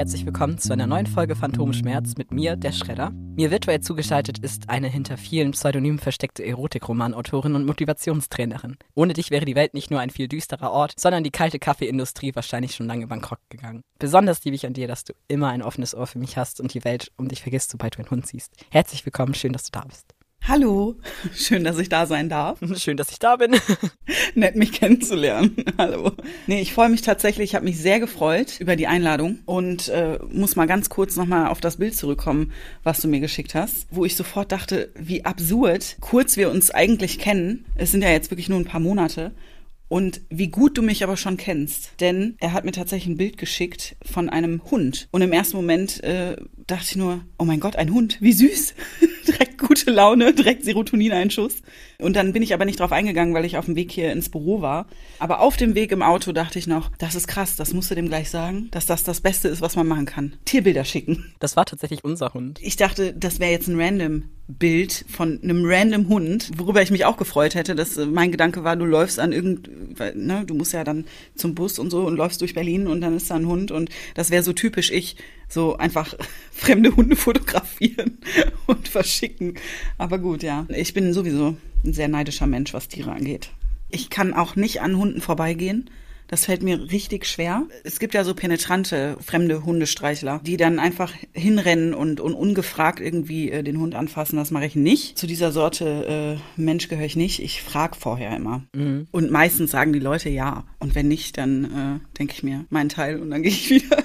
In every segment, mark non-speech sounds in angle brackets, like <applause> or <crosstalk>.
herzlich willkommen zu einer neuen Folge Phantomschmerz mit mir, der Schredder. Mir virtuell zugeschaltet ist eine hinter vielen Pseudonymen versteckte Erotikromanautorin und Motivationstrainerin. Ohne dich wäre die Welt nicht nur ein viel düsterer Ort, sondern die kalte Kaffeeindustrie wahrscheinlich schon lange bankrott gegangen. Besonders liebe ich an dir, dass du immer ein offenes Ohr für mich hast und die Welt um dich vergisst, sobald du einen Hund siehst. Herzlich willkommen, schön, dass du da bist. Hallo, <laughs> schön, dass ich da sein darf. Schön, dass ich da bin. <laughs> Nett, mich kennenzulernen. <laughs> Hallo. Nee, ich freue mich tatsächlich, ich habe mich sehr gefreut über die Einladung und äh, muss mal ganz kurz nochmal auf das Bild zurückkommen, was du mir geschickt hast, wo ich sofort dachte, wie absurd kurz wir uns eigentlich kennen. Es sind ja jetzt wirklich nur ein paar Monate und wie gut du mich aber schon kennst. Denn er hat mir tatsächlich ein Bild geschickt von einem Hund. Und im ersten Moment äh, dachte ich nur, oh mein Gott, ein Hund, wie süß. <laughs> direkt gute Laune, direkt Serotonineinschuss. Und dann bin ich aber nicht drauf eingegangen, weil ich auf dem Weg hier ins Büro war. Aber auf dem Weg im Auto dachte ich noch, das ist krass, das musst du dem gleich sagen, dass das das Beste ist, was man machen kann. Tierbilder schicken. Das war tatsächlich unser Hund. Ich dachte, das wäre jetzt ein random Bild von einem random Hund, worüber ich mich auch gefreut hätte, dass mein Gedanke war, du läufst an ne, du musst ja dann zum Bus und so und läufst durch Berlin und dann ist da ein Hund und das wäre so typisch ich, so einfach <laughs> fremde Hunde fotografieren <laughs> und verschicken. Aber gut, ja, ich bin sowieso ein sehr neidischer Mensch, was Tiere angeht. Ich kann auch nicht an Hunden vorbeigehen. Das fällt mir richtig schwer. Es gibt ja so penetrante, fremde Hundestreichler, die dann einfach hinrennen und, und ungefragt irgendwie äh, den Hund anfassen. Das mache ich nicht. Zu dieser Sorte äh, Mensch gehöre ich nicht. Ich frage vorher immer. Mhm. Und meistens sagen die Leute ja. Und wenn nicht, dann äh, denke ich mir, mein Teil und dann <laughs> gehe ich wieder.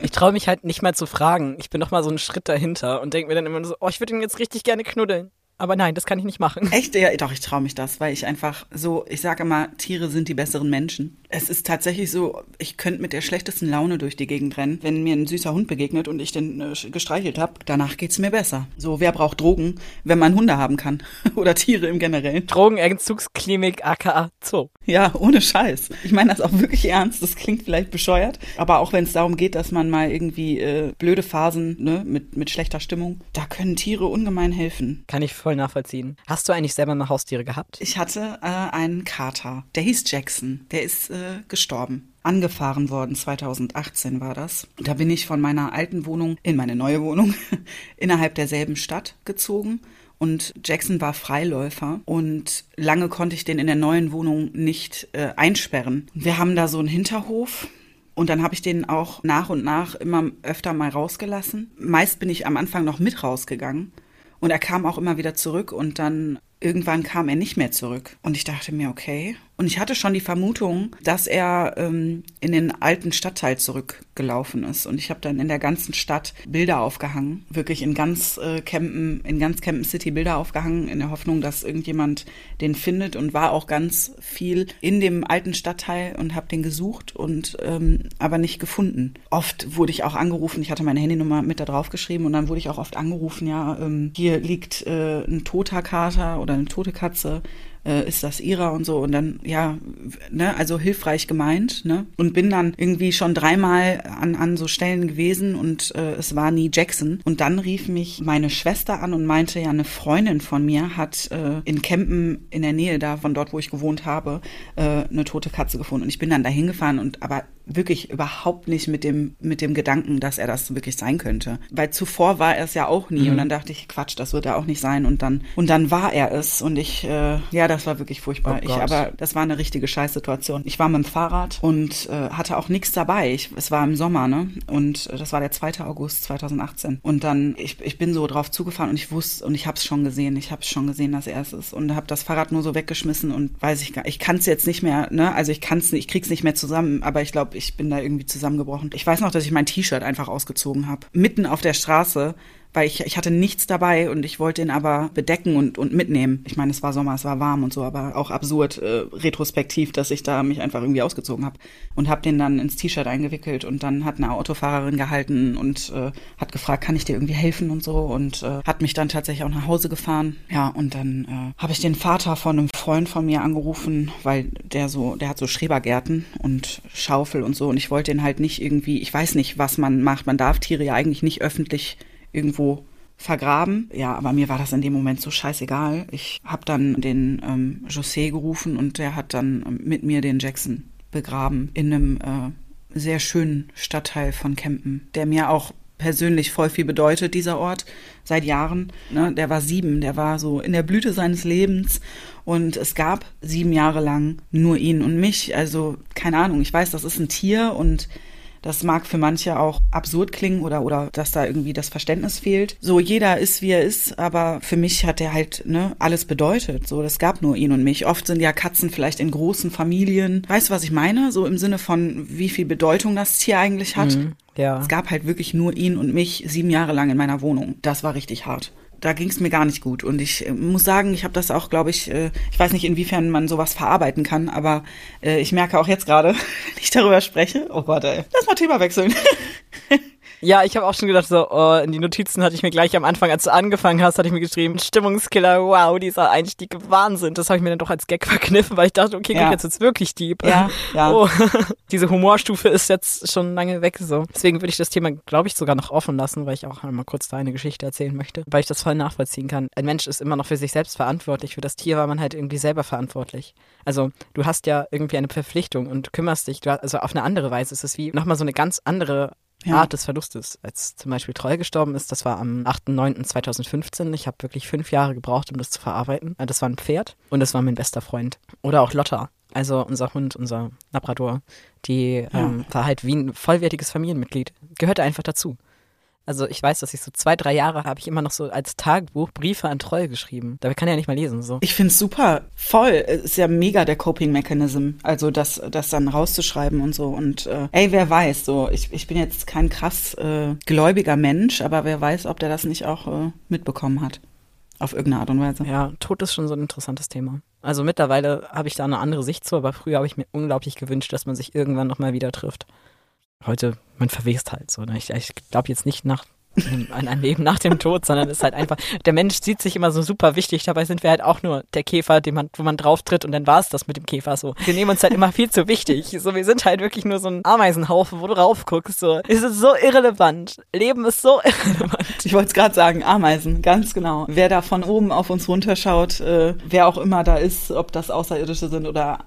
Ich traue mich halt nicht mal zu fragen. Ich bin noch mal so einen Schritt dahinter und denke mir dann immer so, oh, ich würde ihn jetzt richtig gerne knuddeln. Aber nein, das kann ich nicht machen. Echt? Ja, doch, ich traue mich das, weil ich einfach so, ich sage immer, Tiere sind die besseren Menschen. Es ist tatsächlich so, ich könnte mit der schlechtesten Laune durch die Gegend rennen, wenn mir ein süßer Hund begegnet und ich den äh, gestreichelt habe. Danach geht's mir besser. So, wer braucht Drogen, wenn man Hunde haben kann? <laughs> Oder Tiere im Generellen? Drogenentzugsklinik aka Zoo. Ja, ohne Scheiß. Ich meine das auch wirklich ernst. Das klingt vielleicht bescheuert, aber auch wenn es darum geht, dass man mal irgendwie äh, blöde Phasen ne, mit, mit schlechter Stimmung, da können Tiere ungemein helfen. Kann ich voll nachvollziehen. Hast du eigentlich selber mal Haustiere gehabt? Ich hatte äh, einen Kater. Der hieß Jackson. Der ist äh, gestorben angefahren worden. 2018 war das. Da bin ich von meiner alten Wohnung in meine neue Wohnung <laughs> innerhalb derselben Stadt gezogen und Jackson war Freiläufer und lange konnte ich den in der neuen Wohnung nicht äh, einsperren. Wir haben da so einen Hinterhof. Und dann habe ich den auch nach und nach immer öfter mal rausgelassen. Meist bin ich am Anfang noch mit rausgegangen. Und er kam auch immer wieder zurück und dann irgendwann kam er nicht mehr zurück. Und ich dachte mir, okay, und ich hatte schon die Vermutung, dass er ähm, in den alten Stadtteil zurückgelaufen ist. Und ich habe dann in der ganzen Stadt Bilder aufgehangen, wirklich in ganz äh, Campen, in ganz Campen City Bilder aufgehangen, in der Hoffnung, dass irgendjemand den findet und war auch ganz viel in dem alten Stadtteil und habe den gesucht und ähm, aber nicht gefunden. Oft wurde ich auch angerufen, ich hatte meine Handynummer mit da drauf geschrieben und dann wurde ich auch oft angerufen, ja, ähm, hier liegt äh, ein toter Kater oder eine tote Katze äh, ist das ihrer und so. Und dann ja, ne, also hilfreich gemeint, ne? Und bin dann irgendwie schon dreimal an an so Stellen gewesen und äh, es war nie Jackson. Und dann rief mich meine Schwester an und meinte ja eine Freundin von mir hat äh, in Kempen in der Nähe da von dort, wo ich gewohnt habe, äh, eine tote Katze gefunden. Und ich bin dann dahin gefahren und aber wirklich überhaupt nicht mit dem, mit dem Gedanken, dass er das wirklich sein könnte. Weil zuvor war er es ja auch nie. Mhm. Und dann dachte ich, Quatsch, das wird er auch nicht sein. Und dann, und dann war er es. Und ich, äh, ja, das war wirklich furchtbar. Oh ich, aber das war eine richtige Scheißsituation. Ich war mit dem Fahrrad und äh, hatte auch nichts dabei. Ich, es war im Sommer, ne? Und das war der 2. August 2018. Und dann, ich, ich bin so drauf zugefahren und ich wusste, und ich habe es schon gesehen. Ich habe es schon gesehen, dass er es ist. Und habe das Fahrrad nur so weggeschmissen und weiß ich gar ich kann es jetzt nicht mehr, ne? Also ich kann es ich krieg's nicht mehr zusammen, aber ich glaube, ich bin da irgendwie zusammengebrochen. Ich weiß noch, dass ich mein T-Shirt einfach ausgezogen habe. Mitten auf der Straße weil ich, ich hatte nichts dabei und ich wollte ihn aber bedecken und, und mitnehmen. Ich meine, es war Sommer, es war warm und so, aber auch absurd äh, retrospektiv, dass ich da mich einfach irgendwie ausgezogen habe und habe den dann ins T-Shirt eingewickelt und dann hat eine Autofahrerin gehalten und äh, hat gefragt, kann ich dir irgendwie helfen und so und äh, hat mich dann tatsächlich auch nach Hause gefahren. Ja, und dann äh, habe ich den Vater von einem Freund von mir angerufen, weil der so, der hat so Schrebergärten und Schaufel und so und ich wollte den halt nicht irgendwie, ich weiß nicht, was man macht. Man darf Tiere ja eigentlich nicht öffentlich irgendwo vergraben. Ja, aber mir war das in dem Moment so scheißegal. Ich habe dann den ähm, José gerufen und der hat dann ähm, mit mir den Jackson begraben in einem äh, sehr schönen Stadtteil von Kempen, der mir auch persönlich voll viel bedeutet, dieser Ort, seit Jahren. Ne, der war sieben, der war so in der Blüte seines Lebens und es gab sieben Jahre lang nur ihn und mich. Also keine Ahnung, ich weiß, das ist ein Tier und das mag für manche auch absurd klingen oder, oder dass da irgendwie das Verständnis fehlt. So, jeder ist, wie er ist, aber für mich hat er halt ne, alles bedeutet. So, es gab nur ihn und mich. Oft sind ja Katzen vielleicht in großen Familien. Weißt du, was ich meine? So im Sinne von, wie viel Bedeutung das Tier eigentlich hat. Mhm, ja. Es gab halt wirklich nur ihn und mich sieben Jahre lang in meiner Wohnung. Das war richtig hart da ging es mir gar nicht gut. Und ich äh, muss sagen, ich habe das auch, glaube ich, äh, ich weiß nicht, inwiefern man sowas verarbeiten kann, aber äh, ich merke auch jetzt gerade, <laughs> wenn ich darüber spreche, oh Gott, ey, lass mal Thema wechseln. <laughs> Ja, ich habe auch schon gedacht, so, oh, in die Notizen hatte ich mir gleich am Anfang, als du angefangen hast, hatte ich mir geschrieben, Stimmungskiller, wow, dieser Einstieg, Wahnsinn. Das habe ich mir dann doch als Gag <laughs> verkniffen, weil ich dachte, okay, ja. gut, jetzt wird's wirklich deep. Ja, ja. Oh, <laughs> diese Humorstufe ist jetzt schon lange weg, so. Deswegen würde ich das Thema, glaube ich, sogar noch offen lassen, weil ich auch einmal kurz da eine Geschichte erzählen möchte, weil ich das voll nachvollziehen kann. Ein Mensch ist immer noch für sich selbst verantwortlich, für das Tier war man halt irgendwie selber verantwortlich. Also, du hast ja irgendwie eine Verpflichtung und kümmerst dich, du hast, also auf eine andere Weise ist es wie nochmal so eine ganz andere ja. Art des Verlustes. Als zum Beispiel Treu gestorben ist, das war am 8.9.2015. Ich habe wirklich fünf Jahre gebraucht, um das zu verarbeiten. Äh, das war ein Pferd und das war mein bester Freund. Oder auch Lotta, also unser Hund, unser Labrador. Die ja. ähm, war halt wie ein vollwertiges Familienmitglied. Gehörte einfach dazu. Also ich weiß, dass ich so zwei, drei Jahre habe ich immer noch so als Tagebuch Briefe an Treue geschrieben. Dabei kann er ja nicht mal lesen. So. Ich finde es super, voll. Ist ja mega der Coping-Mechanism. Also das, das dann rauszuschreiben und so. Und äh, ey, wer weiß, so, ich, ich bin jetzt kein krass äh, gläubiger Mensch, aber wer weiß, ob der das nicht auch äh, mitbekommen hat. Auf irgendeine Art und Weise. Ja, Tod ist schon so ein interessantes Thema. Also mittlerweile habe ich da eine andere Sicht zu, aber früher habe ich mir unglaublich gewünscht, dass man sich irgendwann nochmal wieder trifft heute, man verwest halt so. Ne? Ich, ich glaube jetzt nicht nach an ein Leben nach dem Tod, sondern es ist halt einfach, der Mensch sieht sich immer so super wichtig, dabei sind wir halt auch nur der Käfer, den man, wo man drauf tritt und dann war es das mit dem Käfer so. Wir nehmen uns halt immer viel zu wichtig. So, wir sind halt wirklich nur so ein Ameisenhaufen, wo du rauf guckst. So. Es ist so irrelevant. Leben ist so <laughs> irrelevant. Ich wollte es gerade sagen, Ameisen, ganz genau. Wer da von oben auf uns runterschaut, äh, wer auch immer da ist, ob das Außerirdische sind oder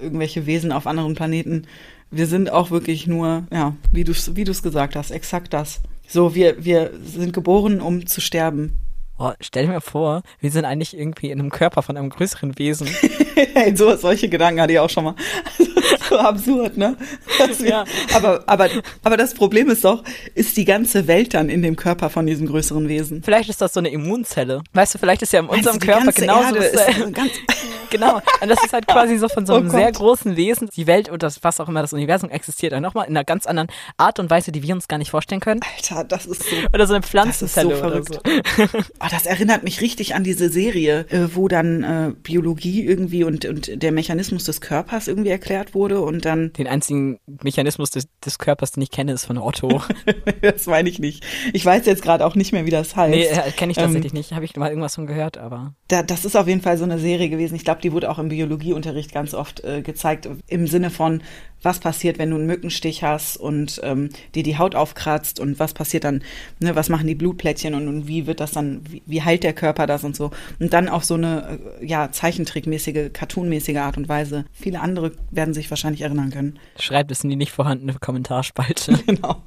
irgendwelche Wesen auf anderen Planeten, wir sind auch wirklich nur, ja, wie du es wie du's gesagt hast, exakt das. So, wir, wir sind geboren, um zu sterben. Oh, stell dir mir vor, wir sind eigentlich irgendwie in einem Körper von einem größeren Wesen. <laughs> hey, so, solche Gedanken hatte ich auch schon mal. So absurd, ne? Wir, ja. aber, aber, aber das Problem ist doch, ist die ganze Welt dann in dem Körper von diesem größeren Wesen? Vielleicht ist das so eine Immunzelle. Weißt du, vielleicht ist ja in unserem Körper genauso. <laughs> genau. Und das ist halt <laughs> quasi so von so einem oh sehr großen Wesen. Die Welt und das, was auch immer, das Universum existiert dann nochmal in einer ganz anderen Art und Weise, die wir uns gar nicht vorstellen können. Alter, das ist so. Oder so eine Pflanzenzelle. Das ist so verrückt. So. oh, das erinnert mich richtig an diese Serie, äh, wo dann äh, Biologie irgendwie und, und der Mechanismus des Körpers irgendwie erklärt wurde und dann. Den einzigen Mechanismus des, des Körpers, den ich kenne, ist von Otto. <laughs> das meine ich nicht. Ich weiß jetzt gerade auch nicht mehr, wie das heißt. Nee, äh, kenne ich tatsächlich ähm, nicht. Habe ich mal irgendwas von gehört, aber. Da, das ist auf jeden Fall so eine Serie gewesen. Ich glaube, die wurde auch im Biologieunterricht ganz oft äh, gezeigt, im Sinne von, was passiert, wenn du einen Mückenstich hast und ähm, dir die Haut aufkratzt und was passiert dann, ne, was machen die Blutplättchen und, und wie wird das dann, wie, wie heilt der Körper das und so. Und dann auf so eine, äh, ja, zeichentrickmäßige, cartoonmäßige Art und Weise. Viele andere werden sich wahrscheinlich erinnern können. Schreibt es in die nicht vorhandene Kommentarspalte. <laughs> genau.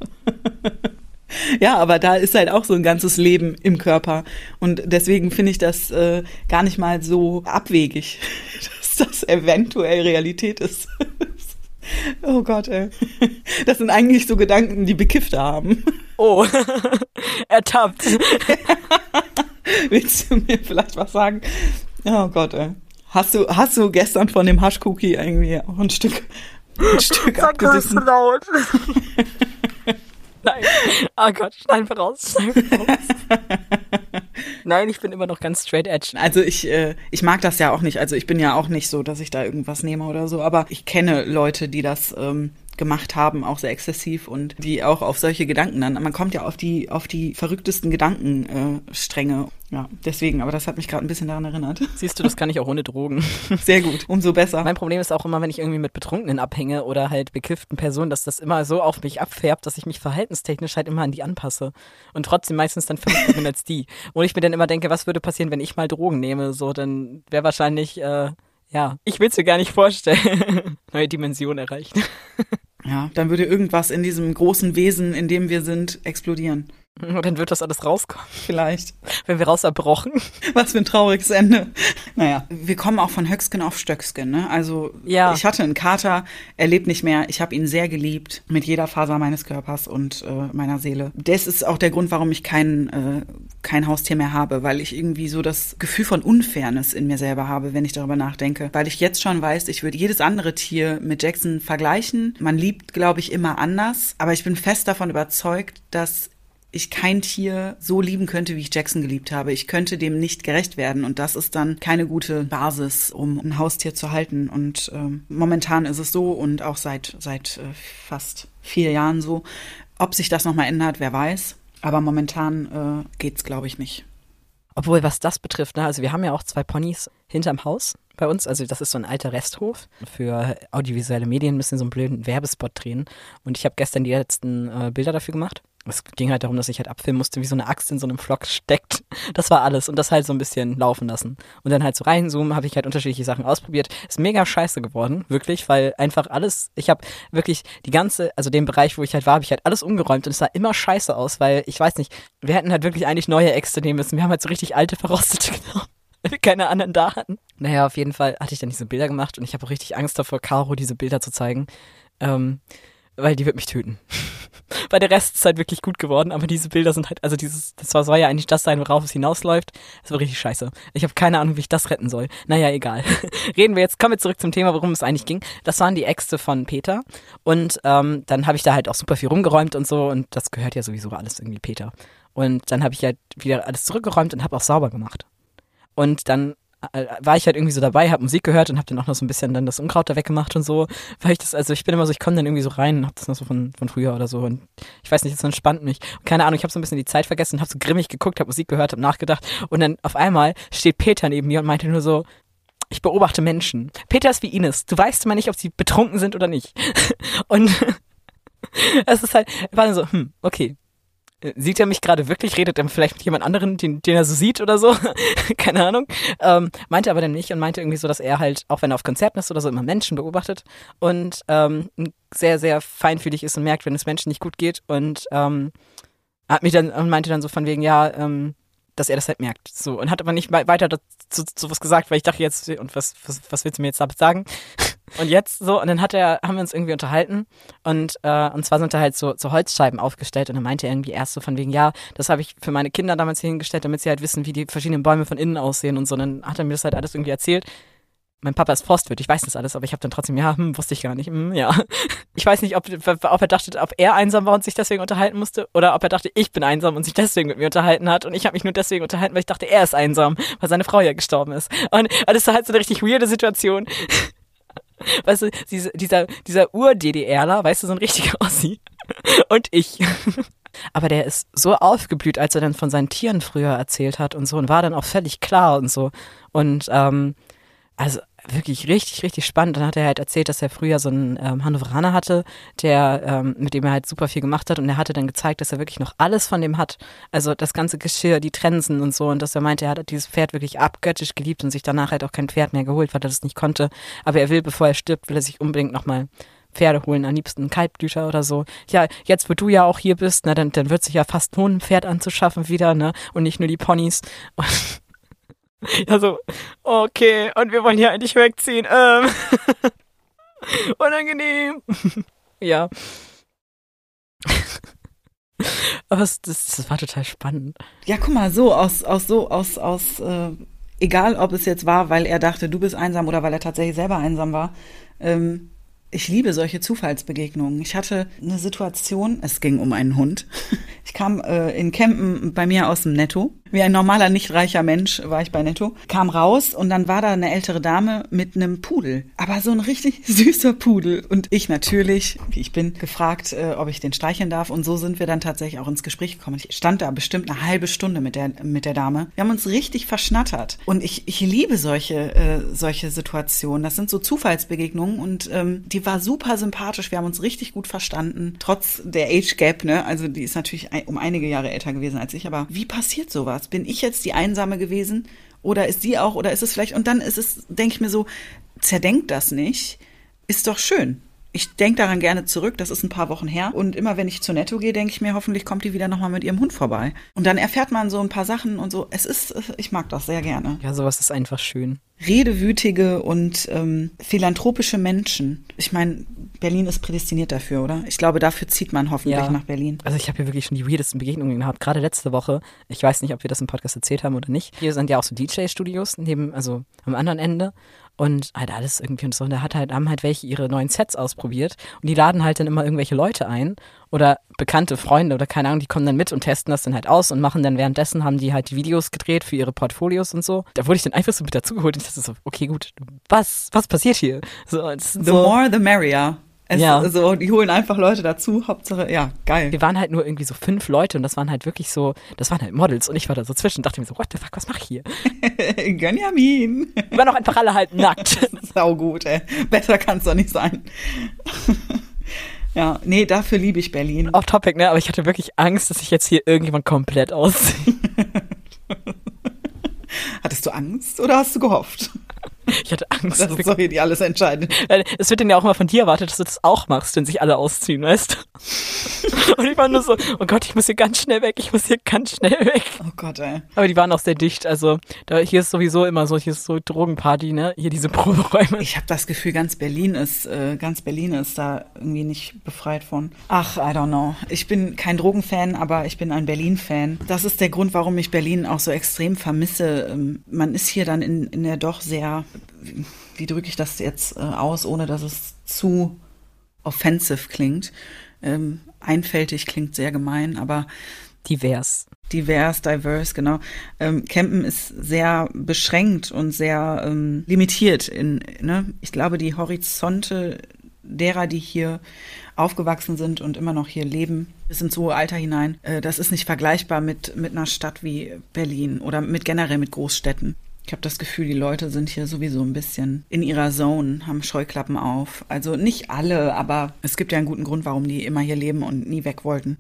Ja, aber da ist halt auch so ein ganzes Leben im Körper. Und deswegen finde ich das äh, gar nicht mal so abwegig, <laughs> dass das eventuell Realität ist. <laughs> Oh Gott, ey. Das sind eigentlich so Gedanken, die Bekiffte haben. Oh, ertappt. Willst du mir vielleicht was sagen? Oh Gott, ey. Hast du, hast du gestern von dem Haschcookie irgendwie auch ein Stück, ein Stück Sag abgebissen? Das laut. Nein. Oh Gott, schneiden wir raus. Schneiden wir raus. Nein, ich bin immer noch ganz straight edge. Also ich, äh, ich mag das ja auch nicht. Also ich bin ja auch nicht so, dass ich da irgendwas nehme oder so. Aber ich kenne Leute, die das ähm, gemacht haben, auch sehr exzessiv und die auch auf solche Gedanken dann. Man kommt ja auf die, auf die verrücktesten Gedankenstränge. Äh, ja, deswegen, aber das hat mich gerade ein bisschen daran erinnert. <laughs> Siehst du, das kann ich auch ohne Drogen. <laughs> Sehr gut, umso besser. Mein Problem ist auch immer, wenn ich irgendwie mit Betrunkenen abhänge oder halt bekifften Personen, dass das immer so auf mich abfärbt, dass ich mich verhaltenstechnisch halt immer an die anpasse. Und trotzdem meistens dann verrückter bin als die. Und ich mir dann immer denke, was würde passieren, wenn ich mal Drogen nehme? So, dann wäre wahrscheinlich, äh, ja, ich will es dir gar nicht vorstellen. <laughs> Neue Dimension erreicht. Ja, dann würde irgendwas in diesem großen Wesen, in dem wir sind, explodieren. Und <laughs> dann wird das alles rauskommen. Vielleicht. Wenn wir rauserbrochen. <laughs> Was für ein trauriges Ende. Naja, wir kommen auch von Höcksken auf Stöcksken. Ne? Also ja. ich hatte einen Kater, er lebt nicht mehr. Ich habe ihn sehr geliebt, mit jeder Faser meines Körpers und äh, meiner Seele. Das ist auch der Grund, warum ich kein, äh, kein Haustier mehr habe, weil ich irgendwie so das Gefühl von Unfairness in mir selber habe, wenn ich darüber nachdenke. Weil ich jetzt schon weiß, ich würde jedes andere Tier mit Jackson vergleichen. Man liebt, glaube ich, immer anders. Aber ich bin fest davon überzeugt, dass ich kein Tier so lieben könnte, wie ich Jackson geliebt habe. Ich könnte dem nicht gerecht werden und das ist dann keine gute Basis, um ein Haustier zu halten. Und ähm, momentan ist es so und auch seit seit äh, fast vier Jahren so. Ob sich das nochmal ändert, wer weiß. Aber momentan äh, geht's, glaube ich, nicht. Obwohl, was das betrifft, ne, also wir haben ja auch zwei Ponys hinterm Haus bei uns. Also das ist so ein alter Resthof. Für audiovisuelle Medien müssen so einen blöden Werbespot drehen. Und ich habe gestern die letzten äh, Bilder dafür gemacht es ging halt darum, dass ich halt abfilmen musste, wie so eine Axt in so einem Flock steckt. Das war alles und das halt so ein bisschen laufen lassen. Und dann halt so reinzoomen, habe ich halt unterschiedliche Sachen ausprobiert. Ist mega scheiße geworden, wirklich, weil einfach alles, ich habe wirklich die ganze, also den Bereich, wo ich halt war, habe ich halt alles umgeräumt und es sah immer scheiße aus, weil ich weiß nicht, wir hätten halt wirklich eigentlich neue Äxte nehmen müssen. Wir haben halt so richtig alte, verrostete genommen <laughs> keine anderen da hatten. Naja, auf jeden Fall hatte ich dann diese Bilder gemacht und ich habe auch richtig Angst davor, Caro diese Bilder zu zeigen. Ähm, weil die wird mich töten. <laughs> weil der Rest ist halt wirklich gut geworden, aber diese Bilder sind halt, also dieses, das soll ja eigentlich das sein, worauf es hinausläuft. Das war richtig scheiße. Ich habe keine Ahnung, wie ich das retten soll. Naja, egal. <laughs> Reden wir jetzt, kommen wir zurück zum Thema, worum es eigentlich ging. Das waren die Äxte von Peter. Und ähm, dann habe ich da halt auch super viel rumgeräumt und so und das gehört ja sowieso alles irgendwie Peter. Und dann habe ich halt wieder alles zurückgeräumt und habe auch sauber gemacht. Und dann war ich halt irgendwie so dabei, habe Musik gehört und habe dann auch noch so ein bisschen dann das Unkraut da weggemacht und so, weil ich das, also ich bin immer so, ich komme dann irgendwie so rein und habe das noch so von, von früher oder so und ich weiß nicht, das entspannt mich. Und keine Ahnung, ich habe so ein bisschen die Zeit vergessen, habe so grimmig geguckt, habe Musik gehört, habe nachgedacht und dann auf einmal steht Peter neben mir und meinte nur so, ich beobachte Menschen. Peter ist wie Ines. Du weißt immer nicht, ob sie betrunken sind oder nicht. <laughs> Und <laughs> es ist halt, war dann so, hm, okay, sieht er mich gerade wirklich, redet er vielleicht mit jemand anderen, den, den er so sieht oder so, <laughs> keine Ahnung. Ähm, meinte aber dann nicht und meinte irgendwie so, dass er halt, auch wenn er auf Konzerten ist oder so, immer Menschen beobachtet und ähm, sehr, sehr feinfühlig ist und merkt, wenn es Menschen nicht gut geht und ähm, hat mich dann und meinte dann so von wegen, ja, ähm, dass er das halt merkt. So, und hat aber nicht weiter dazu, dazu was gesagt, weil ich dachte jetzt, und was, was, was willst du mir jetzt damit sagen? <laughs> Und jetzt so, und dann hat er, haben wir uns irgendwie unterhalten und, äh, und zwar sind da halt so, so Holzscheiben aufgestellt und dann meinte er irgendwie erst so von wegen, ja, das habe ich für meine Kinder damals hier hingestellt, damit sie halt wissen, wie die verschiedenen Bäume von innen aussehen und so. Und dann hat er mir das halt alles irgendwie erzählt. Mein Papa ist Forstwirt, ich weiß das alles, aber ich habe dann trotzdem, ja, hm, wusste ich gar nicht, hm, ja. <laughs> Ich weiß nicht, ob, ob er dachte, ob er einsam war und sich deswegen unterhalten musste oder ob er dachte, ich bin einsam und sich deswegen mit mir unterhalten hat und ich habe mich nur deswegen unterhalten, weil ich dachte, er ist einsam, weil seine Frau ja gestorben ist. Und das war halt so eine richtig weirde Situation. <laughs> Weißt du, diese, dieser, dieser Ur-DDRler, weißt du, so ein richtiger Ossi. <laughs> Und ich. Aber der ist so aufgeblüht, als er dann von seinen Tieren früher erzählt hat und so und war dann auch völlig klar und so. Und ähm, also wirklich richtig, richtig spannend. Dann hat er halt erzählt, dass er früher so einen ähm, Hannoveraner hatte, der, ähm, mit dem er halt super viel gemacht hat und er hatte dann gezeigt, dass er wirklich noch alles von dem hat. Also das ganze Geschirr, die Trensen und so und dass er meinte, er hat dieses Pferd wirklich abgöttisch geliebt und sich danach halt auch kein Pferd mehr geholt, weil er das nicht konnte. Aber er will, bevor er stirbt, will er sich unbedingt nochmal Pferde holen, am liebsten Kaltblüter oder so. Ja, jetzt wo du ja auch hier bist, ne, dann, dann wird sich ja fast lohnen, ein Pferd anzuschaffen wieder, ne? Und nicht nur die Ponys. Und <laughs> Ja, so, okay, und wir wollen hier eigentlich wegziehen. Ähm. <laughs> Unangenehm. <laughs> ja. Aber das, das, war total spannend. Ja, guck mal, so aus, aus so, aus, aus, äh, egal ob es jetzt war, weil er dachte, du bist einsam oder weil er tatsächlich selber einsam war, ähm, ich liebe solche Zufallsbegegnungen. Ich hatte eine Situation, es ging um einen Hund. Ich kam äh, in Campen bei mir aus dem Netto. Wie ein normaler, nicht reicher Mensch war ich bei Netto. Kam raus und dann war da eine ältere Dame mit einem Pudel. Aber so ein richtig <laughs> süßer Pudel. Und ich natürlich, wie ich bin, gefragt, äh, ob ich den streicheln darf. Und so sind wir dann tatsächlich auch ins Gespräch gekommen. Ich stand da bestimmt eine halbe Stunde mit der, mit der Dame. Wir haben uns richtig verschnattert. Und ich, ich liebe solche, äh, solche Situationen. Das sind so Zufallsbegegnungen und ähm, die war super sympathisch. Wir haben uns richtig gut verstanden. Trotz der Age Gap, ne? Also die ist natürlich um einige Jahre älter gewesen als ich. Aber wie passiert sowas? Bin ich jetzt die Einsame gewesen? Oder ist sie auch? Oder ist es vielleicht? Und dann ist es, denke ich mir so, zerdenkt das nicht. Ist doch schön. Ich denke daran gerne zurück, das ist ein paar Wochen her. Und immer wenn ich zu Netto gehe, denke ich mir, hoffentlich kommt die wieder nochmal mit ihrem Hund vorbei. Und dann erfährt man so ein paar Sachen und so. Es ist, ich mag das sehr gerne. Ja, sowas ist einfach schön. Redewütige und ähm, philanthropische Menschen. Ich meine, Berlin ist prädestiniert dafür, oder? Ich glaube, dafür zieht man hoffentlich Ja. nach Berlin. Also ich habe hier wirklich schon die weirdesten Begegnungen gehabt. Gerade letzte Woche. Ich weiß nicht, ob wir das im Podcast erzählt haben oder nicht. Hier sind ja auch so DJ-Studios neben, also am anderen Ende. Und halt alles irgendwie und so. Und da hat halt, haben halt welche ihre neuen Sets ausprobiert. Und die laden halt dann immer irgendwelche Leute ein. Oder bekannte Freunde oder keine Ahnung, die kommen dann mit und testen das dann halt aus und machen dann währenddessen, haben die halt die Videos gedreht für ihre Portfolios und so. Da wurde ich dann einfach so mit dazugeholt und ich dachte so, okay, gut, was, was passiert hier? So, sind The so, more, the merrier. Es, Ja. So, die holen einfach Leute dazu. Hauptsache, ja, geil. wir waren halt nur irgendwie so fünf Leute und das waren halt wirklich so, das waren halt Models und ich war da so zwischen und dachte mir so, what the fuck, was mach ich hier? <laughs> Gönjamin. Wir waren auch einfach alle halt nackt. <laughs> Sau gut, ey. Besser kann's doch nicht sein. <laughs> ja, nee, dafür liebe ich Berlin. Off topic, ne? Aber ich hatte wirklich Angst, dass ich jetzt hier irgendjemand komplett ausziehe. Hattest du Angst oder hast du gehofft? Ich hatte Angst. Das ist doch hier die alles entscheidende. Weil es wird dann ja auch mal von dir erwartet, dass du das auch machst, wenn sich alle ausziehen, weißt du? <laughs> Und ich war nur so, oh Gott, ich muss hier ganz schnell weg, ich muss hier ganz schnell weg. Oh Gott, ey. Aber die waren auch sehr dicht, also da, hier ist sowieso immer so, hier ist so Drogenparty, ne? Hier diese Proberäume. Ich habe das Gefühl, ganz Berlin ist, äh, ganz Berlin ist da irgendwie nicht befreit von. Ach, I don't know. Ich bin kein Drogenfan, aber ich bin ein Berlin-Fan. Das ist der Grund, warum ich Berlin auch so extrem vermisse. Ähm, man ist hier dann in, in der doch sehr, wie, drücke ich das jetzt äh, aus, ohne dass es zu offensive klingt. Ähm, einfältig klingt sehr gemein, aber Divers. divers, diverse, genau. Ähm, Campen ist sehr beschränkt und sehr ähm, limitiert. In, ne? Ich glaube, die Horizonte derer, die hier aufgewachsen sind und immer noch hier leben, bis ins hohe Alter hinein, äh, das ist nicht vergleichbar mit, mit einer Stadt wie Berlin oder mit generell mit Großstädten. Ich habe das Gefühl, die Leute sind hier sowieso ein bisschen in ihrer Zone, haben Scheuklappen auf. Also nicht alle, aber es gibt ja einen guten Grund, warum die immer hier leben und nie weg wollten.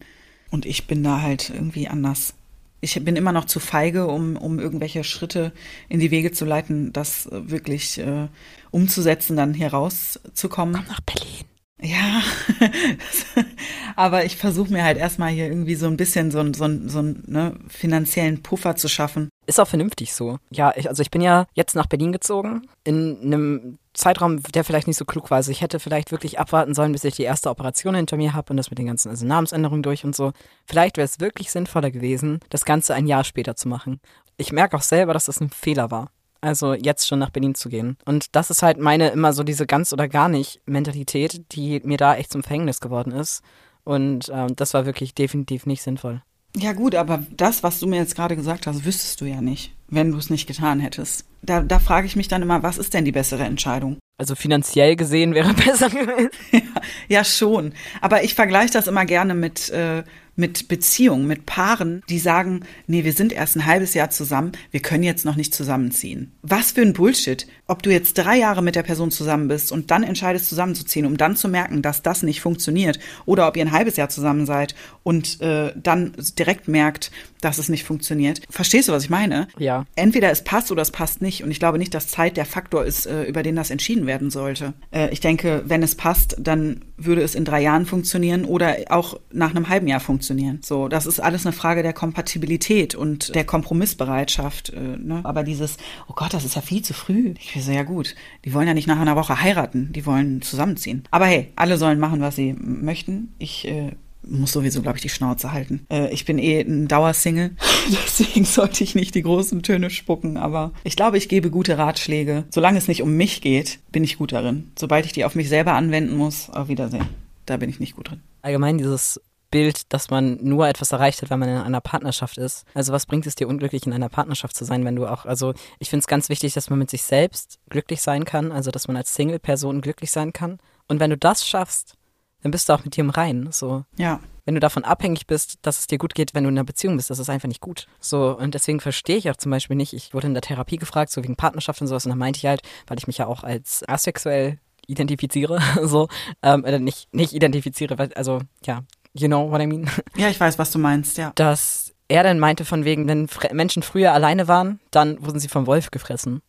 Und ich bin da halt irgendwie anders. Ich bin immer noch zu feige, um, um irgendwelche Schritte in die Wege zu leiten, das wirklich äh, umzusetzen, dann hier rauszukommen. Komm nach Berlin. Ja, <laughs> aber ich versuche mir halt erstmal hier irgendwie so ein bisschen so, einen- so, so einen ne, finanziellen Puffer zu schaffen. Ist auch vernünftig so. Ja, ich, also ich bin ja jetzt nach Berlin gezogen, in einem Zeitraum, der vielleicht nicht so klug war. Also ich hätte vielleicht wirklich abwarten sollen, bis ich die erste Operation hinter mir habe und das mit den ganzen also Namensänderungen durch und so. Vielleicht wäre es wirklich sinnvoller gewesen, das Ganze ein Jahr später zu machen. Ich merke auch selber, dass das ein Fehler war. Also jetzt schon nach Berlin zu gehen. Und das ist halt meine immer so diese ganz oder gar nicht Mentalität, die mir da echt zum Verhängnis geworden ist. Und ähm, das war wirklich definitiv nicht sinnvoll. Ja gut, aber das, was du mir jetzt gerade gesagt hast, wüsstest du ja nicht, wenn du es nicht getan hättest. Da, da frage ich mich dann immer, was ist denn die bessere Entscheidung? Also finanziell gesehen wäre <laughs> besser gewesen. <laughs> Ja, schon. Aber ich vergleiche das immer gerne mit, äh, mit Beziehungen, mit Paaren, die sagen, nee, wir sind erst ein halbes Jahr zusammen, wir können jetzt noch nicht zusammenziehen. Was für ein Bullshit. Ob du jetzt drei Jahre mit der Person zusammen bist und dann entscheidest, zusammenzuziehen, um dann zu merken, dass das nicht funktioniert, oder ob ihr ein halbes Jahr zusammen seid und äh, dann direkt merkt, dass es nicht funktioniert. Verstehst du, was ich meine? Ja. Entweder es passt oder es passt nicht. Und ich glaube nicht, dass Zeit der Faktor ist, äh, über den das entschieden werden sollte. Äh, Ich denke, wenn es passt, dann würde es in drei Jahren funktionieren oder auch nach einem halben Jahr funktionieren. So, das ist alles eine Frage der Kompatibilität und der Kompromissbereitschaft. äh, ne? Aber dieses, oh Gott, das ist ja viel zu früh. Ich so, ja gut, die wollen ja nicht nach einer Woche heiraten, die wollen zusammenziehen. Aber hey, alle sollen machen, was sie möchten. Ich äh, muss sowieso, glaube ich, die Schnauze halten. Äh, ich bin eh ein Dauersingle, <laughs> deswegen sollte ich nicht die großen Töne spucken, aber ich glaube, ich gebe gute Ratschläge. Solange es nicht um mich geht, bin ich gut darin. Sobald ich die auf mich selber anwenden muss, auf Wiedersehen. Da bin ich nicht gut drin. allgemein dieses Bild, dass man nur etwas erreicht hat, wenn man in einer Partnerschaft ist. Also was bringt es dir unglücklich in einer Partnerschaft zu sein, wenn du auch, also ich finde es ganz wichtig, dass man mit sich selbst glücklich sein kann, also dass man als Single-Person glücklich sein kann. Und wenn du das schaffst, dann bist du auch mit dir im Reinen. So, Ja, wenn du davon abhängig bist, dass es dir gut geht, wenn du in einer Beziehung bist, das ist einfach nicht gut. So, und deswegen verstehe ich auch zum Beispiel nicht, ich wurde in der Therapie gefragt, so wegen Partnerschaft und sowas, und da meinte ich halt, weil ich mich ja auch als asexuell identifiziere, <laughs> so, ähm, oder nicht, nicht identifiziere, weil, also, ja, you know what I mean, <laughs> ja, ich weiß, was du meinst, ja. dass er dann meinte von wegen, wenn Menschen früher alleine waren, dann wurden sie vom Wolf gefressen.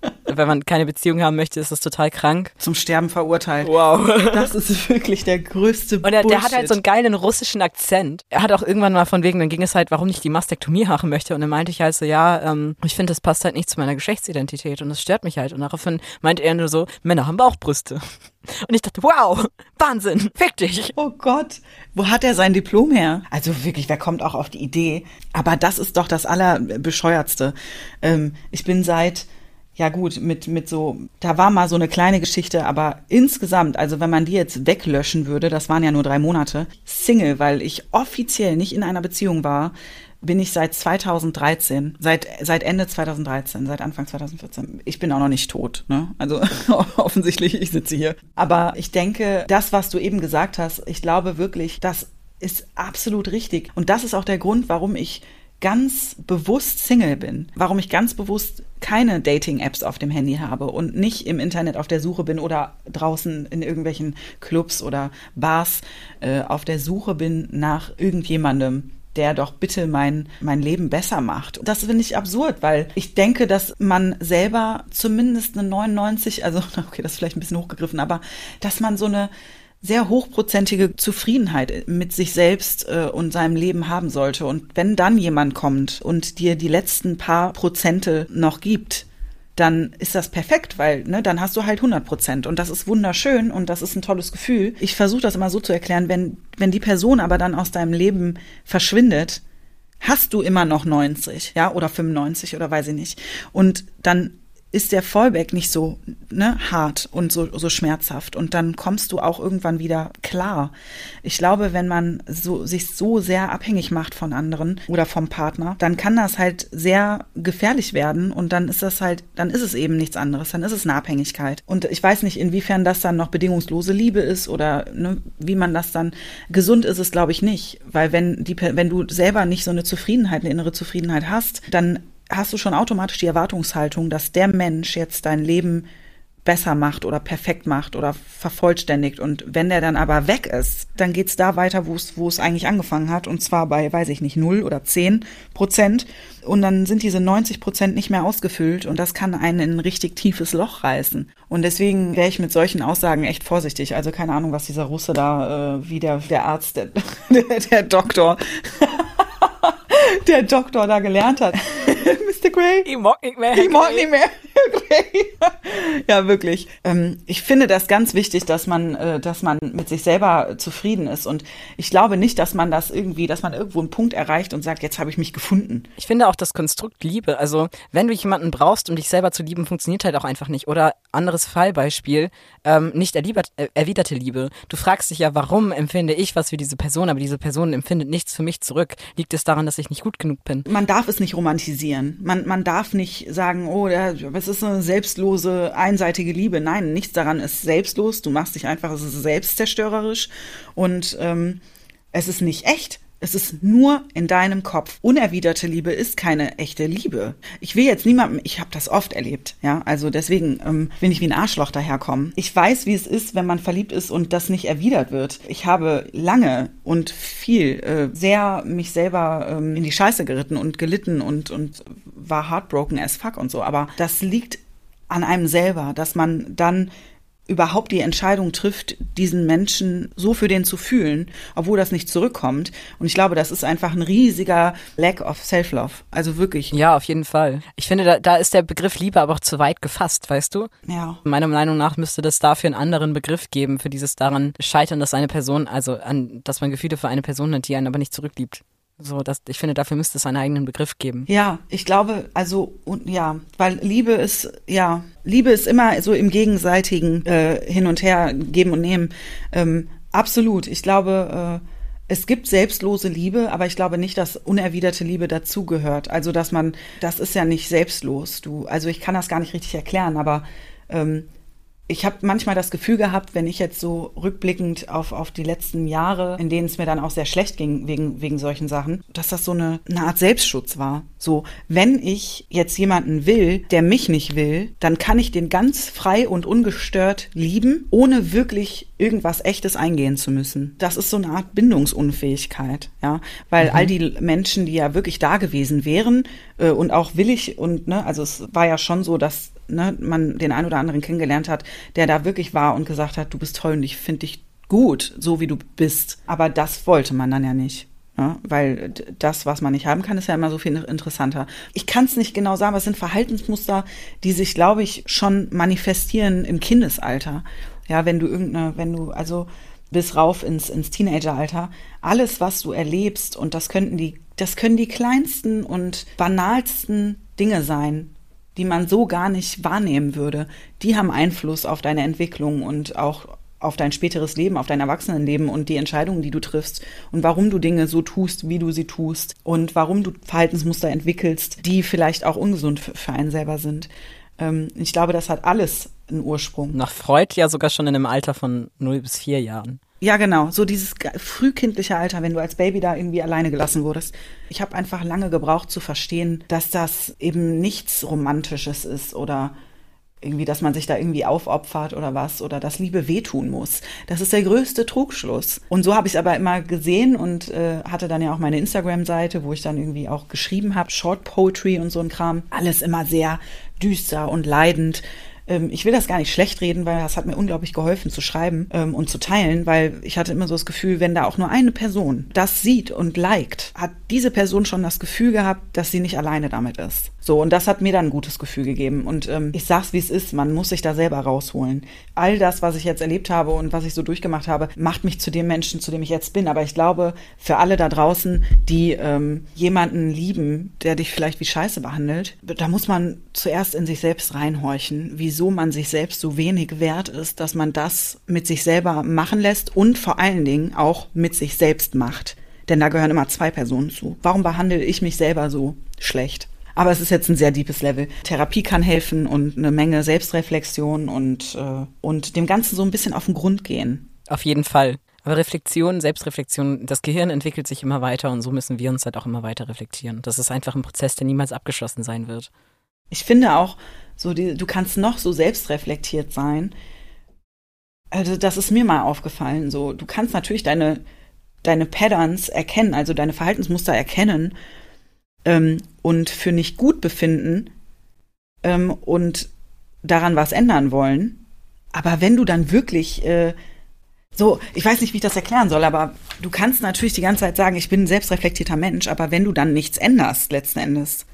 <laughs> Wenn man keine Beziehung haben möchte, ist das total krank. Zum Sterben verurteilt. Wow. <laughs> Das ist wirklich der größte Und der, der hat halt so einen geilen russischen Akzent. Er hat auch irgendwann mal von wegen, dann ging es halt, warum nicht die Mastektomie machen möchte. Und dann meinte ich halt so, ja, ähm, ich finde, das passt halt nicht zu meiner Geschlechtsidentität und das stört mich halt. Und daraufhin meinte er nur so, Männer haben Bauchbrüste. <laughs> Und ich dachte, wow, Wahnsinn, fick dich. Oh Gott, wo hat er sein Diplom her? Also wirklich, wer kommt auch auf die Idee? Aber das ist doch das Allerbescheuertste. Ähm, ich bin seit, ja gut, mit, mit so, da war mal so eine kleine Geschichte, aber insgesamt, also wenn man die jetzt weglöschen würde, das waren ja nur drei Monate, Single, weil ich offiziell nicht in einer Beziehung war, bin ich seit 2013, seit, seit Ende 2013, seit Anfang 2014. Ich bin auch noch nicht tot, ne? Also <laughs> offensichtlich, ich sitze hier. Aber ich denke, das, was du eben gesagt hast, ich glaube wirklich, das ist absolut richtig. Und das ist auch der Grund, warum ich ganz bewusst Single bin, warum ich ganz bewusst keine Dating-Apps auf dem Handy habe und nicht im Internet auf der Suche bin oder draußen in irgendwelchen Clubs oder Bars äh, auf der Suche bin nach irgendjemandem, der doch bitte mein, mein Leben besser macht. Das finde ich absurd, weil ich denke, dass man selber zumindest eine 99, also <laughs> okay, das ist vielleicht ein bisschen hochgegriffen, aber dass man so eine sehr hochprozentige Zufriedenheit mit sich selbst äh, und seinem Leben haben sollte. Und wenn dann jemand kommt und dir die letzten paar Prozente noch gibt, dann ist das perfekt, weil ne, dann hast du halt 100 Prozent und das ist wunderschön und das ist ein tolles Gefühl. Ich versuche das immer so zu erklären, wenn, wenn die Person aber dann aus deinem Leben verschwindet, hast du immer noch 90, ja, oder 95 oder weiß ich nicht. Und dann ist der Fallback nicht so ne, hart und so, so schmerzhaft und dann kommst du auch irgendwann wieder klar. Ich glaube, wenn man so, sich so sehr abhängig macht von anderen oder vom Partner, dann kann das halt sehr gefährlich werden und dann ist das halt, dann ist es eben nichts anderes, dann ist es eine Abhängigkeit. Und ich weiß nicht, inwiefern das dann noch bedingungslose Liebe ist oder ne, wie man das dann, gesund ist es glaube ich nicht, weil wenn die, wenn du selber nicht so eine Zufriedenheit, eine innere Zufriedenheit hast, dann hast du schon automatisch die Erwartungshaltung, dass der Mensch jetzt dein Leben besser macht oder perfekt macht oder vervollständigt. Und wenn der dann aber weg ist, dann geht's da weiter, wo es, wo es eigentlich angefangen hat. Und zwar bei, weiß ich nicht, null oder zehn Prozent. Und dann sind diese 90 Prozent nicht mehr ausgefüllt. Und das kann einen in ein richtig tiefes Loch reißen. Und deswegen wäre ich mit solchen Aussagen echt vorsichtig. Also keine Ahnung, was dieser Russe da, äh, wie der, der Arzt, <laughs> der, der Doktor, <laughs> der Doktor da gelernt hat. <laughs> Mr. Gray. Ich mag nicht mehr. Ich mag nicht mehr. Ja, wirklich. Ähm, ich finde das ganz wichtig, dass man, äh, dass man mit sich selber zufrieden ist. Und ich glaube nicht, dass man das irgendwie, dass man irgendwo einen Punkt erreicht und sagt, jetzt habe ich mich gefunden. Ich finde auch das Konstrukt Liebe, also wenn du jemanden brauchst, um dich selber zu lieben, funktioniert halt auch einfach nicht. Oder anderes Fallbeispiel, ähm, nicht erliebert, äh, erwiderte Liebe. Du fragst dich ja, warum empfinde ich was für diese Person, aber diese Person empfindet nichts für mich zurück. Liegt es daran, dass ich nicht gut genug bin? Man darf es nicht romantisieren. Man, man darf nicht sagen, oh, ja, es ist eine selbstlose, einseitige Liebe. Nein, nichts daran ist selbstlos. Du machst dich einfach, es ist selbstzerstörerisch und ähm, es ist nicht echt. Es ist nur in deinem Kopf. Unerwiderte Liebe ist keine echte Liebe. Ich will jetzt niemandem, ich habe das oft erlebt, ja, also deswegen ähm, will ich wie ein Arschloch daherkommen. Ich weiß, wie es ist, wenn man verliebt ist und das nicht erwidert wird. Ich habe lange und viel äh, sehr mich selber ähm, in die Scheiße geritten und gelitten und und war heartbroken as fuck und so. Aber das liegt an einem selber, dass man dann überhaupt die Entscheidung trifft, diesen Menschen so für den zu fühlen, obwohl das nicht zurückkommt. Und ich glaube, das ist einfach ein riesiger Lack of Self-Love. Also wirklich. Ja, auf jeden Fall. Ich finde, da, da ist der Begriff Liebe aber auch zu weit gefasst, weißt du? Ja. Meiner Meinung nach müsste das dafür einen anderen Begriff geben, für dieses daran scheitern, dass eine Person, also an, dass man Gefühle für eine Person hat, die einen aber nicht zurückliebt. So, das, ich finde, dafür müsste es einen eigenen Begriff geben. Ja, ich glaube, also und ja, weil Liebe ist ja Liebe ist immer so im gegenseitigen äh, hin und her geben und nehmen. Ähm, absolut. Ich glaube, äh, es gibt selbstlose Liebe, aber ich glaube nicht, dass unerwiderte Liebe dazugehört. Also dass man, das ist ja nicht selbstlos. Du, also ich kann das gar nicht richtig erklären, aber ähm, ich habe manchmal das Gefühl gehabt, wenn ich jetzt so rückblickend auf, auf die letzten Jahre, in denen es mir dann auch sehr schlecht ging wegen, wegen solchen Sachen, dass das so eine, eine Art Selbstschutz war. So, wenn ich jetzt jemanden will, der mich nicht will, dann kann ich den ganz frei und ungestört lieben, ohne wirklich irgendwas Echtes eingehen zu müssen. Das ist so eine Art Bindungsunfähigkeit, ja, weil mhm. all die Menschen, die ja wirklich da gewesen wären äh, und auch willig und ne, also es war ja schon so, dass ne, man den einen oder anderen kennengelernt hat, der da wirklich war und gesagt hat, du bist toll und ich finde dich gut, so wie du bist. Aber das wollte man dann ja nicht. Ja, weil das, was man nicht haben kann, ist ja immer so viel interessanter. Ich kann es nicht genau sagen, aber es sind Verhaltensmuster, die sich, glaube ich, schon manifestieren im Kindesalter. Ja, wenn du irgendeine, wenn du, also bis rauf ins, ins Teenageralter, alles, was du erlebst, und das könnten die, das können die kleinsten und banalsten Dinge sein, die man so gar nicht wahrnehmen würde, die haben Einfluss auf deine Entwicklung und auch auf dein späteres Leben, auf dein Erwachsenenleben und die Entscheidungen, die du triffst und warum du Dinge so tust, wie du sie tust und warum du Verhaltensmuster entwickelst, die vielleicht auch ungesund für einen selber sind. Ähm, ich glaube, das hat alles einen Ursprung. Nach Freud ja sogar schon in einem Alter von 0 bis 4 Jahren. Ja, genau. So dieses frühkindliche Alter, wenn du als Baby da irgendwie alleine gelassen wurdest. Ich habe einfach lange gebraucht zu verstehen, dass das eben nichts Romantisches ist oder irgendwie, dass man sich da irgendwie aufopfert oder was oder dass Liebe wehtun muss. Das ist der größte Trugschluss. Und so habe ich es aber immer gesehen und äh, hatte dann ja auch meine Instagram-Seite, wo ich dann irgendwie auch geschrieben habe, Short Poetry und so ein Kram. Alles immer sehr düster und leidend. Ähm, ich will das gar nicht schlecht reden, weil das hat mir unglaublich geholfen zu schreiben ähm, und zu teilen, weil ich hatte immer so das Gefühl, wenn da auch nur eine Person das sieht und liked, hat diese Person schon das Gefühl gehabt, dass sie nicht alleine damit ist. So, und das hat mir dann ein gutes Gefühl gegeben. Und ähm, ich sag's, wie es ist, man muss sich da selber rausholen. All das, was ich jetzt erlebt habe und was ich so durchgemacht habe, macht mich zu dem Menschen, zu dem ich jetzt bin. Aber ich glaube, für alle da draußen, die ähm, jemanden lieben, der dich vielleicht wie Scheiße behandelt, da muss man zuerst in sich selbst reinhorchen, wieso man sich selbst so wenig wert ist, dass man das mit sich selber machen lässt und vor allen Dingen auch mit sich selbst macht. Denn da gehören immer zwei Personen zu. Warum behandle ich mich selber so schlecht? Aber es ist jetzt ein sehr deepes Level. Therapie kann helfen und eine Menge Selbstreflexion und, äh, und dem Ganzen so ein bisschen auf den Grund gehen. Auf jeden Fall. Aber Reflexion, Selbstreflexion, das Gehirn entwickelt sich immer weiter und so müssen wir uns halt auch immer weiter reflektieren. Das ist einfach ein Prozess, der niemals abgeschlossen sein wird. Ich finde auch, so die, du kannst noch so selbstreflektiert sein. Also das ist mir mal aufgefallen. So, du kannst natürlich deine deine Patterns erkennen, also deine Verhaltensmuster erkennen ähm, und für nicht gut befinden ähm, und daran was ändern wollen. Aber wenn du dann wirklich äh, so, ich weiß nicht, wie ich das erklären soll, aber du kannst natürlich die ganze Zeit sagen, ich bin ein selbstreflektierter Mensch, aber wenn du dann nichts änderst letzten Endes,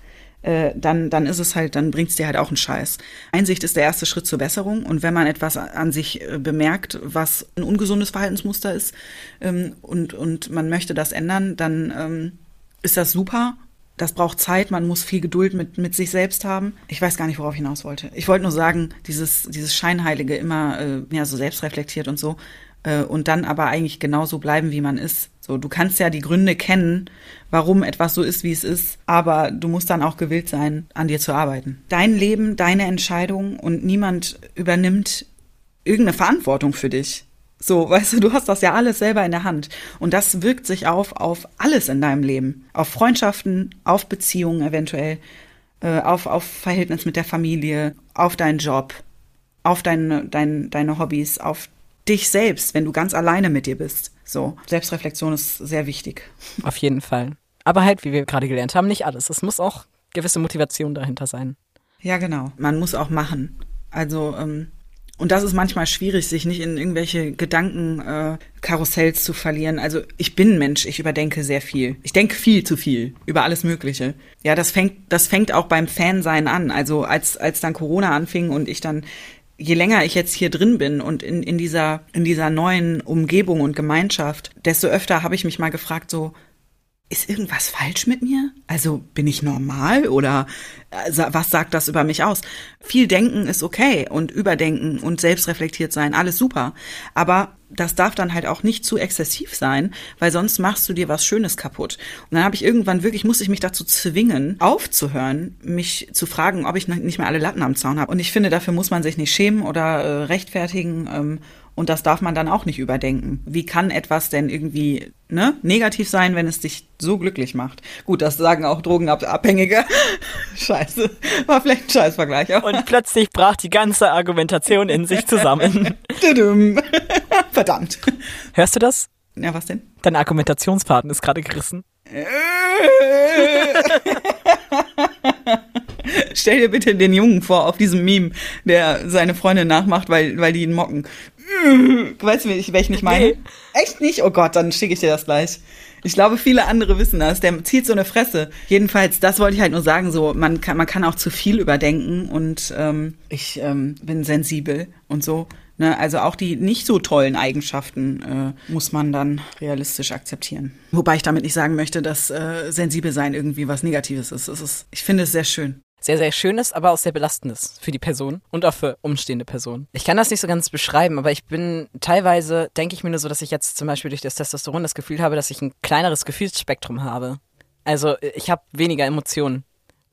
äh, dann, dann ist es halt, dann bringt es dir halt auch einen Scheiß. Einsicht ist der erste Schritt zur Besserung und wenn man etwas an sich äh, bemerkt, was ein ungesundes Verhaltensmuster ist ähm, und, und man möchte das ändern, dann ähm, ist das super das braucht Zeit, man muss viel Geduld mit, mit sich selbst haben. Ich weiß gar nicht, worauf ich hinaus wollte. Ich wollte nur sagen, dieses, dieses Scheinheilige immer äh, ja, so selbstreflektiert und so. Äh, und dann aber eigentlich genauso bleiben, wie man ist. So, du kannst ja die Gründe kennen, warum etwas so ist, wie es ist, aber du musst dann auch gewillt sein, an dir zu arbeiten. Dein Leben, deine Entscheidung und niemand übernimmt irgendeine Verantwortung für dich. So, weißt du, du hast das ja alles selber in der Hand. Und das wirkt sich auf, auf alles in deinem Leben. Auf Freundschaften, auf Beziehungen eventuell, äh, auf, auf Verhältnis mit der Familie, auf deinen Job, auf deine, dein, deine Hobbys, auf dich selbst, wenn du ganz alleine mit dir bist. So, Selbstreflexion ist sehr wichtig. Auf jeden Fall. Aber halt, wie wir gerade gelernt haben, nicht alles. Es muss auch gewisse Motivation dahinter sein. Ja, genau. Man muss auch machen. Also, ähm, und das ist manchmal schwierig, sich nicht in irgendwelche Gedankenkarussells äh, zu verlieren. Also ich bin Mensch, ich überdenke sehr viel. Ich denke viel zu viel über alles Mögliche. Ja, das fängt, das fängt auch beim Fansein an. Also als, als dann Corona anfing und ich dann je länger ich jetzt hier drin bin und in, in dieser, in dieser neuen Umgebung und Gemeinschaft, desto öfter habe ich mich mal gefragt, so, ist irgendwas falsch mit mir? Also bin ich normal oder also, was sagt das über mich aus? Viel denken ist okay und überdenken und selbstreflektiert sein, alles super. Aber das darf dann halt auch nicht zu exzessiv sein, weil sonst machst du dir was Schönes kaputt. Und dann habe ich irgendwann wirklich, musste ich mich dazu zwingen, aufzuhören, mich zu fragen, ob ich nicht mehr alle Latten am Zaun habe. Und ich finde, dafür muss man sich nicht schämen oder äh, rechtfertigen. Und das darf man dann auch nicht überdenken. Wie kann etwas denn irgendwie ne, negativ sein, wenn es dich so glücklich macht? Gut, das sagen auch Drogenabhängige. <laughs> Scheiße, war vielleicht ein Scheißvergleich. Und plötzlich brach die ganze Argumentation in sich zusammen. <laughs> <laughs> Verdammt. Hörst du das? Ja, was denn? Dein Argumentationsfaden ist gerade gerissen. <laughs> Stell dir bitte den Jungen vor auf diesem Meme, der seine Freundin nachmacht, weil, weil die ihn mocken. <laughs> Weißt du, wer ich nicht meine? Nee. Echt nicht? Oh Gott, dann schicke ich dir das gleich. Ich glaube, viele andere wissen das. Der zieht so eine Fresse. Jedenfalls, das wollte ich halt nur sagen. So, man kann, man kann auch zu viel überdenken und ähm, ich ähm, bin sensibel und so. Ne? Also auch die nicht so tollen Eigenschaften äh, muss man dann realistisch akzeptieren. Wobei ich damit nicht sagen möchte, dass äh, sensibel sein irgendwie was Negatives ist. Es ist ich finde es sehr schön. Sehr, sehr schönes, aber auch sehr belastendes für die Person und auch für umstehende Personen. Ich kann das nicht so ganz beschreiben, aber ich bin teilweise, denke ich mir nur so, dass ich jetzt zum Beispiel durch das Testosteron das Gefühl habe, dass ich ein kleineres Gefühlsspektrum habe. Also ich habe weniger Emotionen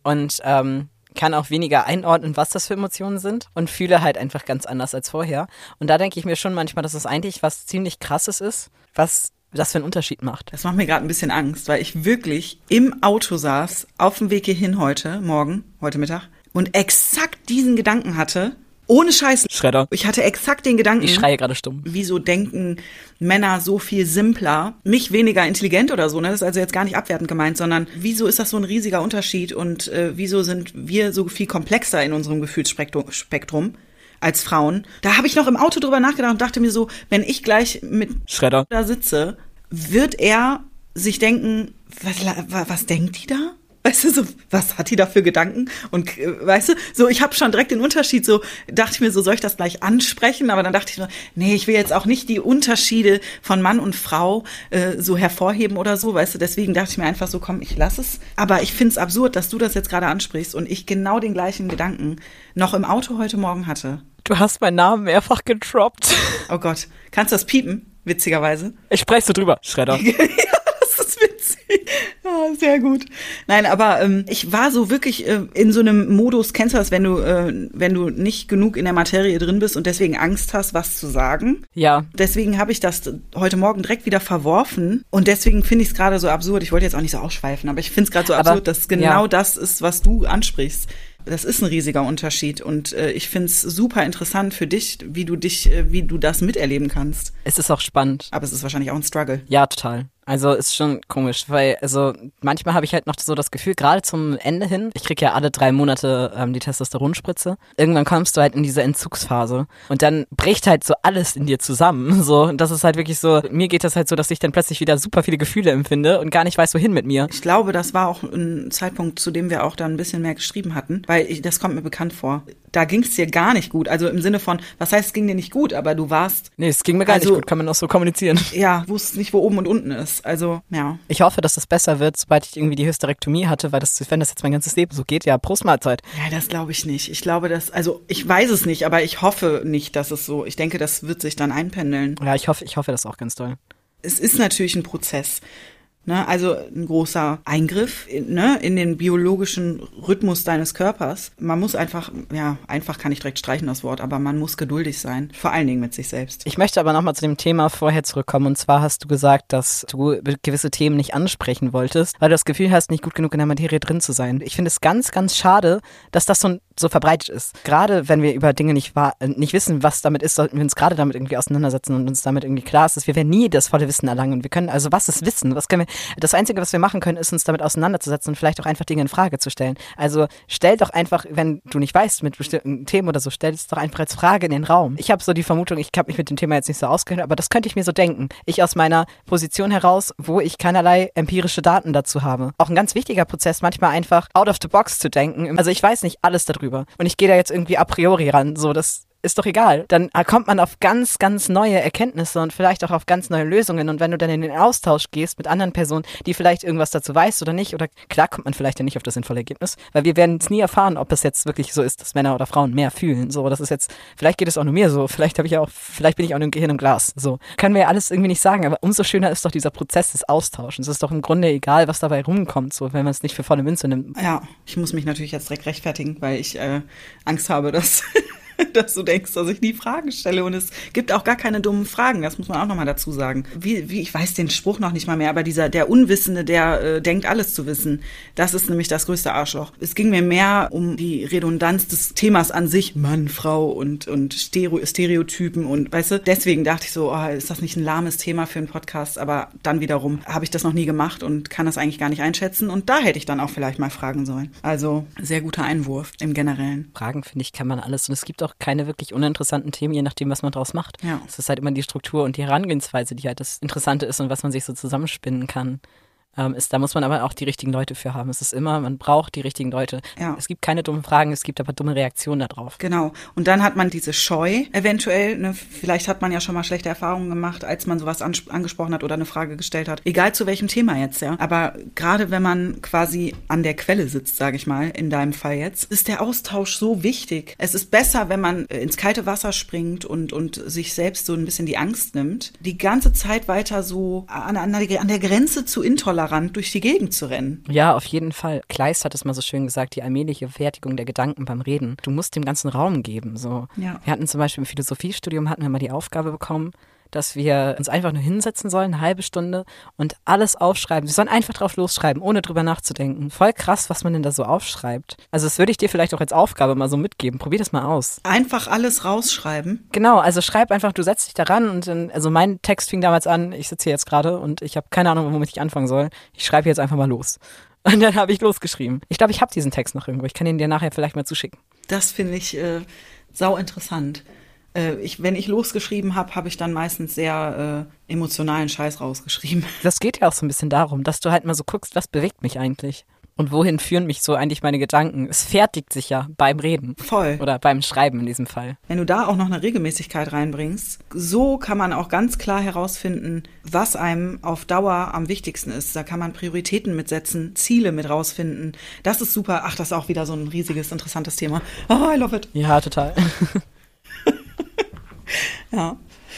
und ähm, kann auch weniger einordnen, was das für Emotionen sind und fühle halt einfach ganz anders als vorher. Und da denke ich mir schon manchmal, dass es eigentlich was ziemlich krasses ist, was das für einen Unterschied macht. Das macht mir gerade ein bisschen Angst, weil ich wirklich im Auto saß, auf dem Weg hierhin heute, morgen, heute Mittag, und exakt diesen Gedanken hatte, ohne Scheiß. Schredder. Ich hatte exakt den Gedanken. Ich schreie gerade stumm. Wieso denken Männer so viel simpler, nicht weniger intelligent oder so, ne? Das ist also jetzt gar nicht abwertend gemeint, sondern wieso ist das so ein riesiger Unterschied und äh, wieso sind wir so viel komplexer in unserem Gefühlsspektrum Spektrum als Frauen? Da habe ich noch im Auto drüber nachgedacht und dachte mir so, wenn ich gleich mit Schredder. da sitze, wird er sich denken, was, was denkt die da? Weißt du, so, was hat die da für Gedanken? Und äh, weißt du, so, ich habe schon direkt den Unterschied, so dachte ich mir, so soll ich das gleich ansprechen, aber dann dachte ich mir, nee, ich will jetzt auch nicht die Unterschiede von Mann und Frau äh, so hervorheben oder so, weißt du, deswegen dachte ich mir einfach so, komm, ich lass es. Aber ich find's absurd, dass du das jetzt gerade ansprichst und ich genau den gleichen Gedanken noch im Auto heute Morgen hatte. Du hast meinen Namen mehrfach getroppt. Oh Gott, kannst du das piepen? Witzigerweise. Ich spreche so drüber. Schredder. <laughs> <laughs> Ja, sehr gut. Nein, aber ähm, ich war so wirklich äh, in so einem Modus, kennst du das, wenn du, äh, wenn du nicht genug in der Materie drin bist und deswegen Angst hast, was zu sagen? Ja. Deswegen habe ich das heute Morgen direkt wieder verworfen und deswegen finde ich es gerade so absurd. Ich wollte jetzt auch nicht so ausschweifen, aber ich finde es gerade so Aber, absurd, dass genau ja. das ist, was du ansprichst. Das ist ein riesiger Unterschied und äh, ich finde es super interessant für dich, wie du dich, äh, wie du das miterleben kannst. Es ist auch spannend. Aber es ist wahrscheinlich auch ein Struggle. Ja, total. Also ist schon komisch, weil also manchmal habe ich halt noch so das Gefühl, gerade zum Ende hin, ich krieg ja alle drei Monate ähm, die Testosteronspritze, irgendwann kommst du halt in diese Entzugsphase und dann bricht halt so alles in dir zusammen. <laughs> So, und das ist halt wirklich so, mir geht das halt so, dass ich dann plötzlich wieder super viele Gefühle empfinde und gar nicht weiß, wohin mit mir. Ich glaube, das war auch ein Zeitpunkt, zu dem wir auch dann ein bisschen mehr geschrieben hatten, weil ich, das kommt mir bekannt vor. Da ging es dir gar nicht gut. Also im Sinne von, was heißt, es ging dir nicht gut, aber du warst, Nee, es ging mir gar Also- nicht gut, kann man auch so kommunizieren. ja, wusstest nicht, wo oben und unten ist. Also, ja. Ich hoffe, dass das besser wird, sobald ich irgendwie die Hysterektomie hatte, weil das, wenn das jetzt mein ganzes Leben so geht, ja, Prostmahlzeit. Ja, das glaube ich nicht. Ich glaube, dass, also ich weiß es nicht, aber ich hoffe nicht, dass es so, ich denke, das wird sich dann einpendeln. Ja, ich hoffe, ich hoffe das auch ganz doll. Es ist natürlich ein Prozess. Ne, also ein großer Eingriff in, ne, in den biologischen Rhythmus deines Körpers. Man muss einfach, ja, einfach kann ich direkt streichen das Wort, aber man muss geduldig sein, vor allen Dingen mit sich selbst. Ich möchte aber nochmal zu dem Thema vorher zurückkommen. Und zwar hast du gesagt, dass du gewisse Themen nicht ansprechen wolltest, weil du das Gefühl hast, nicht gut genug in der Materie drin zu sein. Ich finde es ganz, ganz schade, dass das so, so verbreitet ist. Gerade wenn wir über Dinge nicht, äh, nicht wissen, was damit ist, sollten wir uns gerade damit irgendwie auseinandersetzen und uns damit irgendwie klar ist, dass wir werden nie das volle Wissen erlangen. Wir können, also was ist Wissen? Was können wir, das Einzige, was wir machen können, ist uns damit auseinanderzusetzen und vielleicht auch einfach Dinge in Frage zu stellen. Also stell doch einfach, wenn du nicht weißt mit bestimmten Themen oder so, stell es doch einfach als Frage in den Raum. Ich habe so die Vermutung, ich habe mich mit dem Thema jetzt nicht so auskennt, aber das könnte ich mir so denken. Ich aus meiner Position heraus, wo ich keinerlei empirische Daten dazu habe. Auch ein ganz wichtiger Prozess, manchmal einfach out of the box zu denken. Also ich weiß nicht alles darüber und ich gehe da jetzt irgendwie a priori ran. So, das ist doch egal. Dann kommt man auf ganz, ganz neue Erkenntnisse und vielleicht auch auf ganz neue Lösungen. Und wenn du dann in den Austausch gehst mit anderen Personen, die vielleicht irgendwas dazu weiß oder nicht, oder klar kommt man vielleicht ja nicht auf das sinnvolle Ergebnis, weil wir werden es nie erfahren, ob es jetzt wirklich so ist, dass Männer oder Frauen mehr fühlen. So, das ist jetzt, vielleicht geht es auch nur mir so, vielleicht habe ich auch, vielleicht bin ich auch nur ein Gehirn im Glas. So, können wir ja alles irgendwie nicht sagen, aber umso schöner ist doch dieser Prozess des Austauschens. Es ist doch im Grunde egal, was dabei rumkommt, so, wenn man es nicht für volle Münze nimmt. Ja, ich muss mich natürlich jetzt direkt rechtfertigen, weil ich äh, Angst habe, dass <laughs> dass du denkst, dass ich nie Fragen stelle. Und es gibt auch gar keine dummen Fragen, das muss man auch nochmal dazu sagen. Wie, wie, ich weiß den Spruch noch nicht mal mehr, aber dieser, der Unwissende, der äh, denkt, alles zu wissen, das ist nämlich das größte Arschloch. Es ging mir mehr um die Redundanz des Themas an sich, Mann, Frau und, und Stereo, Stereotypen und, weißt du, deswegen dachte ich so, oh, ist das nicht ein lahmes Thema für einen Podcast? Aber dann wiederum habe ich das noch nie gemacht und kann das eigentlich gar nicht einschätzen. Und da hätte ich dann auch vielleicht mal fragen sollen. Also, sehr guter Einwurf im Generellen. Fragen, finde ich, kann man alles. Und es gibt auch keine wirklich uninteressanten Themen, je nachdem, was man draus macht. Ja. Es ist halt immer die Struktur und die Herangehensweise, die halt das Interessante ist und was man sich so zusammenspinnen kann ähm, ist, da muss man aber auch die richtigen Leute für haben. Es ist immer, man braucht die richtigen Leute. Ja. Es gibt keine dummen Fragen, es gibt aber dumme Reaktionen darauf. Genau. Und dann hat man diese Scheu eventuell. Ne, vielleicht hat man ja schon mal schlechte Erfahrungen gemacht, als man sowas angesprochen hat oder eine Frage gestellt hat. Egal zu welchem Thema jetzt, ja. Aber gerade wenn man quasi an der Quelle sitzt, sage ich mal, in deinem Fall jetzt, ist der Austausch so wichtig. Es ist besser, wenn man äh, ins kalte Wasser springt und, und sich selbst so ein bisschen die Angst nimmt, die ganze Zeit weiter so an, an, der, an der Grenze zu intolerant intolerant durch die Gegend zu rennen. Ja, auf jeden Fall. Kleist hat es mal so schön gesagt, die allmähliche Fertigung der Gedanken beim Reden. Du musst dem ganzen Raum geben. So. Ja. Wir hatten zum Beispiel im Philosophiestudium hatten wir mal die Aufgabe bekommen, dass wir uns einfach nur hinsetzen sollen, eine halbe Stunde und alles aufschreiben. Wir sollen einfach drauf losschreiben, ohne drüber nachzudenken. Voll krass, was man denn da so aufschreibt. Also das würde ich dir vielleicht auch als Aufgabe mal so mitgeben. Probier das mal aus. Einfach alles rausschreiben? Genau, also schreib einfach, du setzt dich daran und dann, also mein Text fing damals an, ich sitze hier jetzt gerade und ich habe keine Ahnung, womit ich anfangen soll. Ich schreibe jetzt einfach mal los. <laughs> Und dann habe ich losgeschrieben. Ich glaube, ich habe diesen Text noch irgendwo. Ich kann ihn dir nachher vielleicht mal zuschicken. Das finde ich äh, sau interessant äh, ich, wenn ich losgeschrieben habe, habe ich dann meistens sehr äh, emotionalen Scheiß rausgeschrieben. <laughs> Das geht ja auch so ein bisschen darum, dass du halt mal so guckst, was bewegt mich eigentlich. Und wohin führen mich so eigentlich meine Gedanken? Es fertigt sich ja beim Reden. Voll. Oder beim Schreiben in diesem Fall. Wenn du da auch noch eine Regelmäßigkeit reinbringst, so kann man auch ganz klar herausfinden, was einem auf Dauer am wichtigsten ist. Da kann man Prioritäten mitsetzen, Ziele mit rausfinden. Das ist super. Ach, das ist auch wieder so ein riesiges, interessantes Thema. Oh, I love it. Ja, total. <laughs> <laughs> Ja.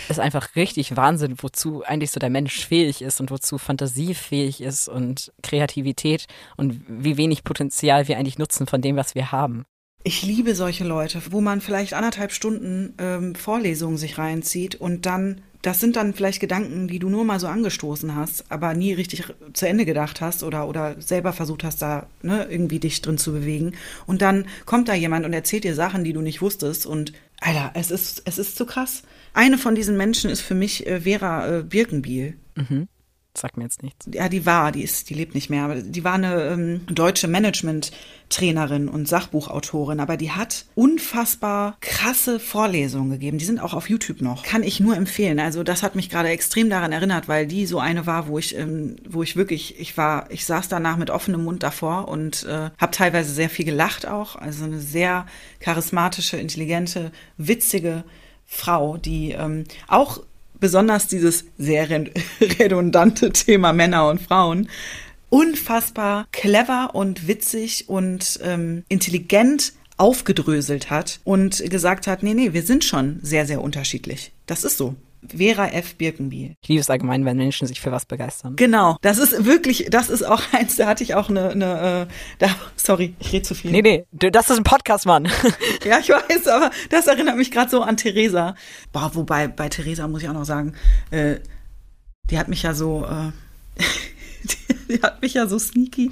Ist einfach richtig Wahnsinn, wozu eigentlich so der Mensch fähig ist und wozu Fantasie fähig ist und Kreativität und wie wenig Potenzial wir eigentlich nutzen von dem, was wir haben. Ich liebe solche Leute, wo man vielleicht anderthalb Stunden ähm, Vorlesungen sich reinzieht und dann, das sind dann vielleicht Gedanken, die du nur mal so angestoßen hast, aber nie richtig zu Ende gedacht hast oder, oder selber versucht hast, da ne, irgendwie dich drin zu bewegen. Und dann kommt da jemand und erzählt dir Sachen, die du nicht wusstest und Alter, es ist, es ist zu krass. Eine von diesen Menschen ist für mich äh, Vera äh, Birkenbiel. Mhm. Sagt mir jetzt nichts. Ja, die war, die ist, die lebt nicht mehr, aber die war eine ähm, deutsche Management-Trainerin und Sachbuchautorin, aber die hat unfassbar krasse Vorlesungen gegeben. Die sind auch auf YouTube noch. Kann ich nur empfehlen. Also das hat mich gerade extrem daran erinnert, weil die so eine war, wo ich, ähm, wo ich wirklich, ich war, ich saß danach mit offenem Mund davor und äh, habe teilweise sehr viel gelacht auch. Also eine sehr charismatische, intelligente, witzige Frau, die ähm, auch besonders dieses sehr <laughs> redundante Thema Männer und Frauen unfassbar clever und witzig und ähm, intelligent aufgedröselt hat und gesagt hat, nee, nee, wir sind schon sehr, sehr unterschiedlich. Das ist so. Vera F. Birkenbiel. Ich liebe es allgemein, wenn Menschen sich für was begeistern. Genau, das ist wirklich, das ist auch <laughs> eins, da hatte ich auch eine, eine äh, da, sorry, ich rede zu viel. Nee, nee, das ist ein Podcast, Mann. <laughs> ja, ich weiß, aber das erinnert mich gerade so an Theresa. Boah, wobei, bei Theresa muss ich auch noch sagen, äh, die hat mich ja so, äh, <laughs> die, die, hat mich ja so sneaky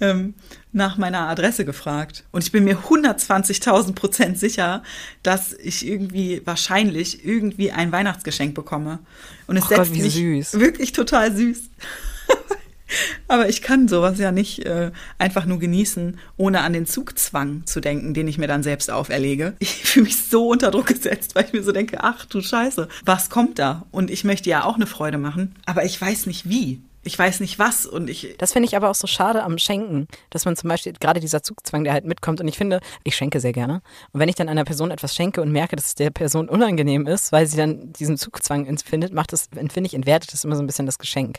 ähm, nach meiner Adresse gefragt. Und ich bin mir 120.000 Prozent sicher, dass ich irgendwie wahrscheinlich irgendwie ein Weihnachtsgeschenk bekomme. Und es oh setzt Gott, mich süß. wirklich total süß. <laughs> Aber ich kann sowas ja nicht äh, einfach nur genießen, ohne an den Zugzwang zu denken, den ich mir dann selbst auferlege. <laughs> Ich fühle mich so unter Druck gesetzt, weil ich mir so denke, ach du Scheiße, was kommt da? Und ich möchte ja auch eine Freude machen, aber ich weiß nicht wie ich weiß nicht was und ich. Das finde ich aber auch so schade am Schenken, dass man zum Beispiel gerade dieser Zugzwang, der halt mitkommt und ich finde, ich schenke sehr gerne. Und wenn ich dann einer Person etwas schenke und merke, dass es der Person unangenehm ist, weil sie dann diesen Zugzwang empfindet, macht es, empfinde ich, entwertet es immer so ein bisschen das Geschenk.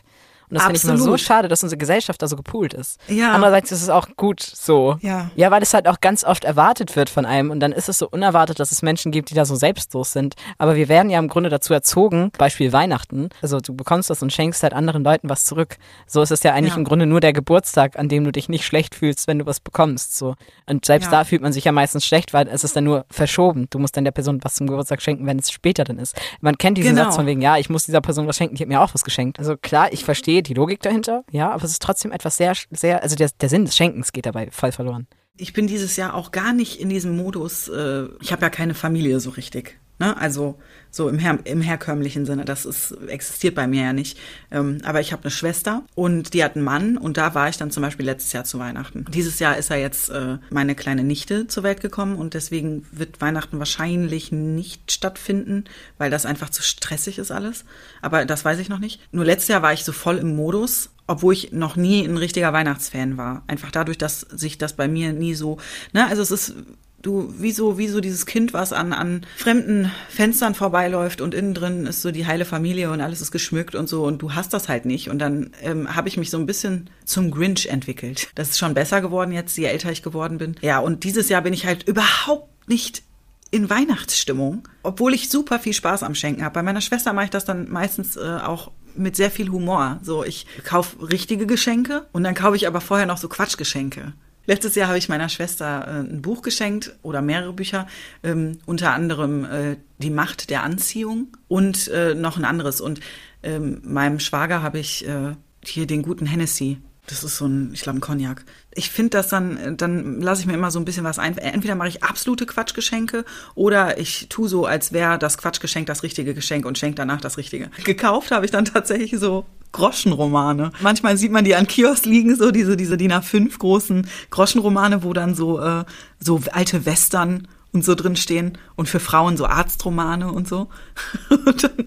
Und das finde ich immer so schade, dass unsere Gesellschaft da so gepoolt ist. Ja. Andererseits ist es auch gut so. Ja. Ja, weil es halt auch ganz oft erwartet wird von einem und dann ist es so unerwartet, dass es Menschen gibt, die da so selbstlos sind. Aber wir werden ja im Grunde dazu erzogen, Beispiel Weihnachten, also du bekommst das und schenkst halt anderen Leuten was zurück. So ist es ja eigentlich Ja. im Grunde nur der Geburtstag, an dem du dich nicht schlecht fühlst, wenn du was bekommst. So. Und selbst Ja. da fühlt man sich ja meistens schlecht, weil es ist dann nur verschoben. Du musst dann der Person was zum Geburtstag schenken, wenn es später dann ist. Man kennt diesen Genau. Satz von wegen, ja, ich muss dieser Person was schenken, die hat mir auch was geschenkt. Also klar, ich verstehe die Logik dahinter, ja, aber es ist trotzdem etwas sehr, sehr, also der, der Sinn des Schenkens geht dabei voll verloren. Ich bin dieses Jahr auch gar nicht in diesem Modus, äh, ich habe ja keine Familie so richtig. Ne? Also so im, her im herkömmlichen Sinne, das ist, existiert bei mir ja nicht. Ähm, aber ich habe eine Schwester und die hat einen Mann und da war ich dann zum Beispiel letztes Jahr zu Weihnachten. Dieses Jahr ist ja jetzt äh, meine kleine Nichte zur Welt gekommen und deswegen wird Weihnachten wahrscheinlich nicht stattfinden, weil das einfach zu stressig ist alles. Aber das weiß ich noch nicht. Nur letztes Jahr war ich so voll im Modus, obwohl ich noch nie ein richtiger Weihnachtsfan war. Einfach dadurch, dass sich das bei mir nie so, ne, also es ist du wie so wie so dieses Kind, was an an fremden Fenstern vorbeiläuft und innen drin ist so die heile Familie und alles ist geschmückt und so und du hast das halt nicht und dann ähm, habe ich mich so ein bisschen zum Grinch entwickelt. Das ist schon besser geworden jetzt, je älter ich geworden bin. Ja, und dieses Jahr bin ich halt überhaupt nicht in Weihnachtsstimmung, obwohl ich super viel Spaß am Schenken habe. Bei meiner Schwester mache ich das dann meistens äh, auch mit sehr viel Humor. So, ich kaufe richtige Geschenke und dann kaufe ich aber vorher noch so Quatschgeschenke. Letztes Jahr habe ich meiner Schwester äh, ein Buch geschenkt oder mehrere Bücher, ähm, unter anderem äh, Die Macht der Anziehung und äh, noch ein anderes. Und ähm, meinem Schwager habe ich äh, hier den guten Hennessy. Das ist so ein, ich glaube, ein Cognac. Ich finde das dann, dann lasse ich mir immer so ein bisschen was ein. Entweder mache ich absolute Quatschgeschenke oder ich tue so, als wäre das Quatschgeschenk das richtige Geschenk und schenke danach das Richtige. Gekauft habe ich dann tatsächlich so Groschenromane. Manchmal sieht man die an Kiosk liegen, so diese, diese DIN A5 großen Groschenromane, wo dann so, äh, so alte Western und so drin stehen und für Frauen so Arztromane und so. <laughs> Und dann,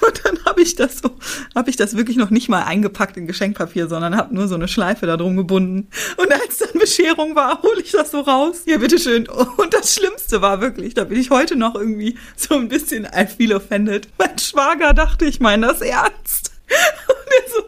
und dann habe ich das so, habe ich das wirklich noch nicht mal eingepackt in Geschenkpapier, sondern habe nur so eine Schleife da drum gebunden. Und als dann Bescherung war, hole ich das so raus. Ja, bitteschön. Und das Schlimmste war wirklich, da bin ich heute noch irgendwie so ein bisschen I feel offended. Mein Schwager dachte, ich meine das ernst. Und er so,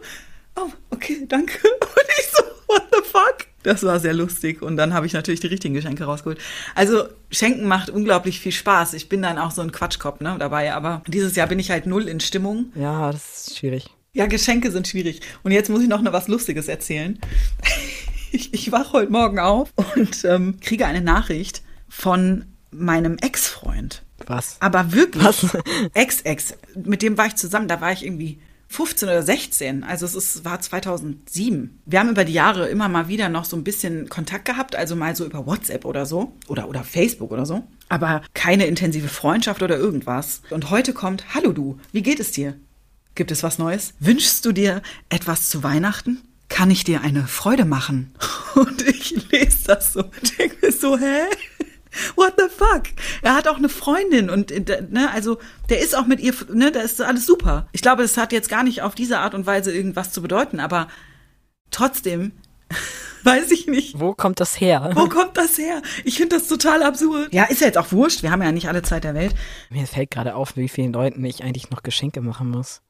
oh, okay, danke. Und ich so, what the fuck? Das war sehr lustig. Und dann habe ich natürlich die richtigen Geschenke rausgeholt. Also, Schenken macht unglaublich viel Spaß. Ich bin dann auch so ein Quatschkopf ne, dabei. Aber dieses Jahr bin ich halt null in Stimmung. Ja, das ist schwierig. Ja, Geschenke sind schwierig. Und jetzt muss ich noch was Lustiges erzählen. <laughs> Ich, ich wache heute Morgen auf und ähm, kriege eine Nachricht von meinem Ex-Freund. Was? Aber wirklich. Was? Ex-Ex. Mit dem war ich zusammen, da war ich irgendwie 15 oder 16. Also es ist, war 2007. Wir haben über die Jahre immer mal wieder noch so ein bisschen Kontakt gehabt, also mal so über WhatsApp oder so oder, oder Facebook oder so. Aber keine intensive Freundschaft oder irgendwas. Und heute kommt, hallo du, wie geht es dir? Gibt es was Neues? Wünschst du dir etwas zu Weihnachten? Kann ich dir eine Freude machen? <laughs> Und ich lese das so und denke mir so, hä? What the fuck? Er hat auch eine Freundin und äh, ne, also der ist auch mit ihr, ne, da ist alles super. Ich glaube, das hat jetzt gar nicht auf diese Art und Weise irgendwas zu bedeuten, aber trotzdem <laughs> weiß ich nicht. Wo kommt das her? Wo kommt das her? Ich finde das total absurd. Ja, ist ja jetzt auch wurscht. Wir haben ja nicht alle Zeit der Welt. Mir fällt gerade auf, wie vielen Leuten ich eigentlich noch Geschenke machen muss.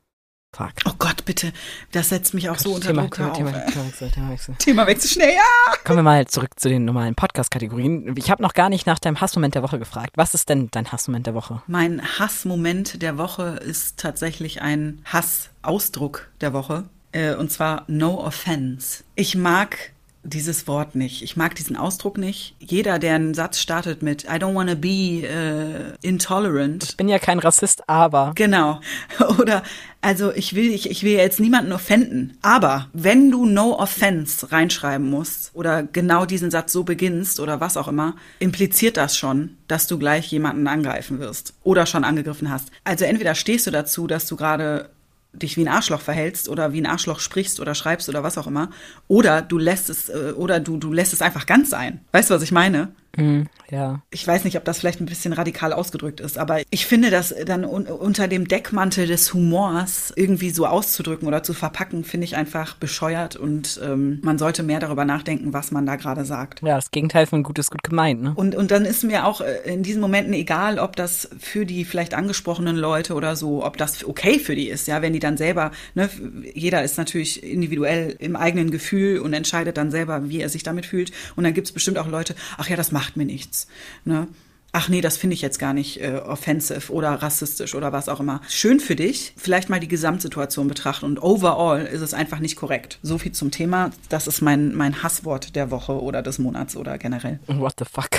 Fuck. Oh Gott, bitte. Das setzt mich auch so unter Thema, Druck. Thema, Thema, auf. Themawechsel, Themawechsel. Thema zu schnell. Ja! Kommen wir mal zurück zu den normalen Podcast-Kategorien. Ich habe noch gar nicht nach deinem Hassmoment der Woche gefragt. Was ist denn dein Hassmoment der Woche? Mein Hassmoment der Woche ist tatsächlich ein Hassausdruck der Woche. Äh, und zwar No Offense. Ich mag dieses Wort nicht. Ich mag diesen Ausdruck nicht. Jeder, der einen Satz startet mit I don't wanna be äh, intolerant, Ich bin ja kein Rassist, aber. Genau. <laughs> Oder, also ich will, ich, ich will jetzt niemanden offenden. Aber wenn du No Offense reinschreiben musst oder genau diesen Satz so beginnst oder was auch immer, impliziert das schon, dass du gleich jemanden angreifen wirst oder schon angegriffen hast. Also entweder stehst du dazu, dass du gerade dich wie ein Arschloch verhältst oder wie ein Arschloch sprichst oder schreibst oder was auch immer, oder du lässt es äh, oder du du lässt es einfach ganz sein. Weißt du, was ich meine? Mm, ja. Ich weiß nicht, ob das vielleicht ein bisschen radikal ausgedrückt ist, aber ich finde das dann un unter dem Deckmantel des Humors irgendwie so auszudrücken oder zu verpacken, finde ich einfach bescheuert und ähm, man sollte mehr darüber nachdenken, was man da gerade sagt. Ja, das Gegenteil von gut ist gut gemeint, ne? Und, und dann ist mir auch äh, in diesen Momenten egal, ob das für die vielleicht angesprochenen Leute oder so, ob das okay für die ist, ja, wenn die dann selber, ne, jeder ist natürlich individuell im eigenen Gefühl und entscheidet dann selber, wie er sich damit fühlt. Und dann gibt es bestimmt auch Leute, ach ja, das macht mir nichts. Ne? Ach nee, das finde ich jetzt gar nicht äh, offensive oder rassistisch oder was auch immer. Schön für dich, vielleicht mal die Gesamtsituation betrachten und overall ist es einfach nicht korrekt. So viel zum Thema. Das ist mein, mein Hasswort der Woche oder des Monats oder generell. What the fuck?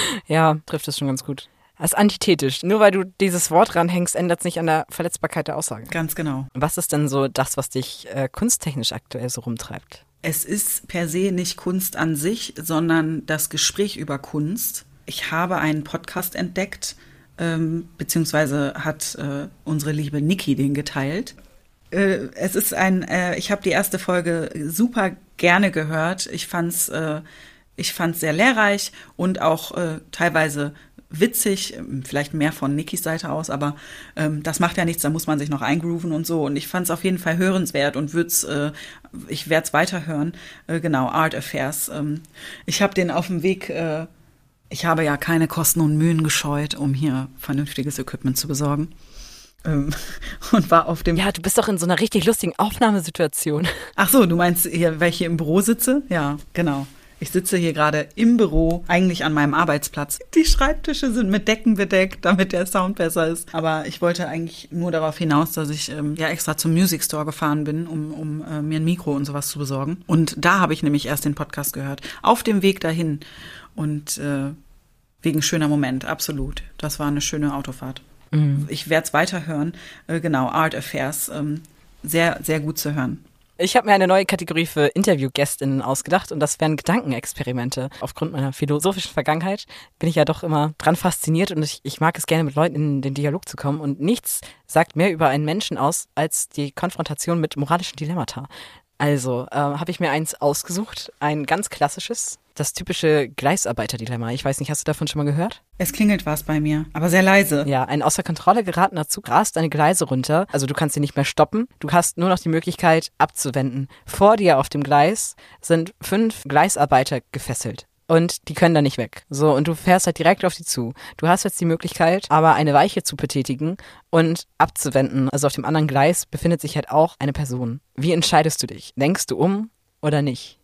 <laughs> ja, trifft es schon ganz gut. Das ist antithetisch. Nur weil du dieses Wort ranhängst, ändert es nicht an der Verletzbarkeit der Aussage. Ganz genau. Was ist denn so das, was dich äh, kunsttechnisch aktuell so rumtreibt? Es ist per se nicht Kunst an sich, sondern das Gespräch über Kunst. Ich habe einen Podcast entdeckt, ähm, beziehungsweise hat äh, unsere liebe Niki den geteilt. Äh, es ist ein, äh, ich habe die erste Folge super gerne gehört. Ich fand's, äh, ich fand's sehr lehrreich und auch äh, teilweise witzig, ähm, vielleicht mehr von Nikis Seite aus, aber ähm, das macht ja nichts, da muss man sich noch eingrooven und so. Und ich fand es auf jeden Fall hörenswert und würd's, äh, ich werde es weiterhören. Äh, genau, Art Affairs. Ähm, ich habe den auf dem Weg, äh, ich habe ja keine Kosten und Mühen gescheut, um hier vernünftiges Equipment zu besorgen. Ähm, <laughs> und war auf dem. Ja, du bist doch in so einer richtig lustigen Aufnahmesituation. Ach so, du meinst hier, weil ich hier im Büro sitze? Ja, genau. Ich sitze hier gerade im Büro, eigentlich an meinem Arbeitsplatz. Die Schreibtische sind mit Decken bedeckt, damit der Sound besser ist. Aber ich wollte eigentlich nur darauf hinaus, dass ich ähm, ja extra zum Music Store gefahren bin, um, um äh, mir ein Mikro und sowas zu besorgen. Und da habe ich nämlich erst den Podcast gehört. Auf dem Weg dahin. Und äh, wegen schöner Moment, absolut. Das war eine schöne Autofahrt. Mhm. Ich werde es weiterhören. Äh, genau, Art Affairs. Ähm, sehr, sehr gut zu hören. Ich habe mir eine neue Kategorie für Interviewgästinnen ausgedacht und das wären Gedankenexperimente. Aufgrund meiner philosophischen Vergangenheit bin ich ja doch immer dran fasziniert und ich, ich mag es gerne mit Leuten in den Dialog zu kommen und nichts sagt mehr über einen Menschen aus als die Konfrontation mit moralischen Dilemmata. Also äh, habe ich mir eins ausgesucht, ein ganz klassisches, das typische Gleisarbeiterdilemma. Ich weiß nicht, hast du davon schon mal gehört? Es klingelt was bei mir, aber sehr leise. Ja, ein außer Kontrolle geratener Zug rast deine Gleise runter. Also du kannst ihn nicht mehr stoppen. Du hast nur noch die Möglichkeit abzuwenden. Vor dir auf dem Gleis sind fünf Gleisarbeiter gefesselt. Und die können da nicht weg. So, und du fährst halt direkt auf die zu. Du hast jetzt die Möglichkeit, aber eine Weiche zu betätigen und abzuwenden. Also auf dem anderen Gleis befindet sich halt auch eine Person. Wie entscheidest du dich? Denkst du um oder nicht?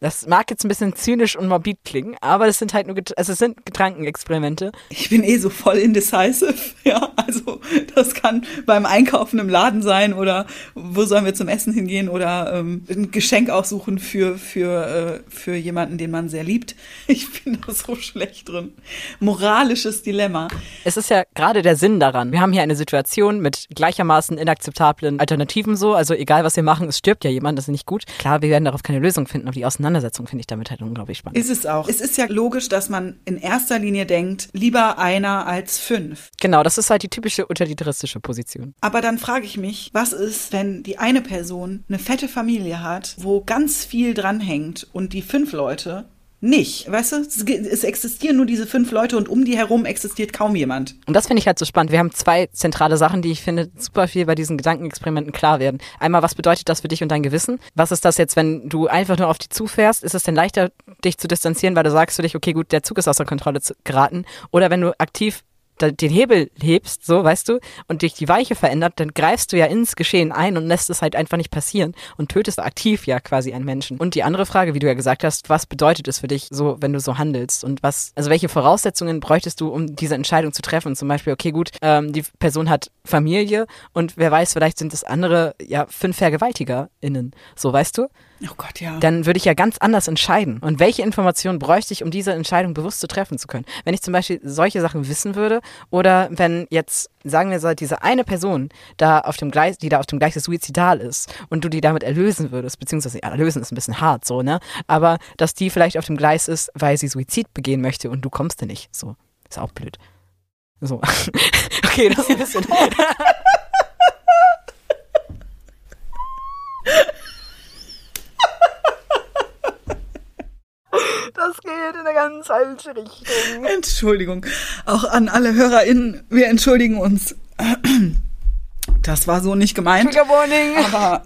Das mag jetzt ein bisschen zynisch und morbid klingen, aber das sind halt nur, also es sind Gedankenexperimente. Ich bin eh so voll indecisive, <laughs> ja. Also das kann beim Einkaufen im Laden sein oder wo sollen wir zum Essen hingehen oder ähm, ein Geschenk aussuchen für, für, äh, für jemanden, den man sehr liebt. <laughs> Ich bin da so schlecht drin. Moralisches Dilemma. Es ist ja gerade der Sinn daran. Wir haben hier eine Situation mit gleichermaßen inakzeptablen Alternativen so. Also egal, was wir machen, es stirbt ja jemand, das ist nicht gut. Klar, wir werden darauf keine Lösung finden, aber die Auseinandersetzung Auseinandersetzung finde ich damit halt unglaublich spannend. Ist es auch. Es ist ja logisch, dass man in erster Linie denkt, lieber einer als fünf. Genau, das ist halt die typische utilitaristische Position. Aber dann frage ich mich, was ist, wenn die eine Person eine fette Familie hat, wo ganz viel dranhängt und die fünf Leute nicht. Weißt du, es, existieren nur diese fünf Leute und um die herum existiert kaum jemand. Und das finde ich halt so spannend. Wir haben zwei zentrale Sachen, die ich finde super viel bei diesen Gedankenexperimenten klar werden. Einmal, was bedeutet das für dich und dein Gewissen? Was ist das jetzt, wenn du einfach nur auf die zufährst? Ist es denn leichter, dich zu distanzieren, weil du sagst für dich, okay, gut, der Zug ist außer Kontrolle geraten? Oder wenn du aktiv den Hebel hebst, so, weißt du, und dich die Weiche verändert, dann greifst du ja ins Geschehen ein und lässt es halt einfach nicht passieren und tötest aktiv ja quasi einen Menschen. Und die andere Frage, wie du ja gesagt hast, was bedeutet es für dich so, wenn du so handelst und was, also welche Voraussetzungen bräuchtest du, um diese Entscheidung zu treffen? Zum Beispiel, okay, gut, ähm, die Person hat Familie und wer weiß, vielleicht sind es andere, ja, fünf VergewaltigerInnen, so, weißt du? Oh Gott, ja. Dann würde ich ja ganz anders entscheiden. Und welche Informationen bräuchte ich, um diese Entscheidung bewusst zu treffen zu können? Wenn ich zum Beispiel solche Sachen wissen würde oder wenn jetzt, sagen wir so, diese eine Person da auf dem Gleis, die da auf dem Gleis suizidal ist und du die damit erlösen würdest, beziehungsweise ja, erlösen ist ein bisschen hart so, ne? Aber dass die vielleicht auf dem Gleis ist, weil sie Suizid begehen möchte und du kommst da nicht. So. Ist auch blöd. So. <laughs> okay, das ist ein bisschen. <laughs> Das geht in eine ganz falsche Richtung. Entschuldigung. Auch an alle HörerInnen, wir entschuldigen uns. Das war so nicht gemeint. Aber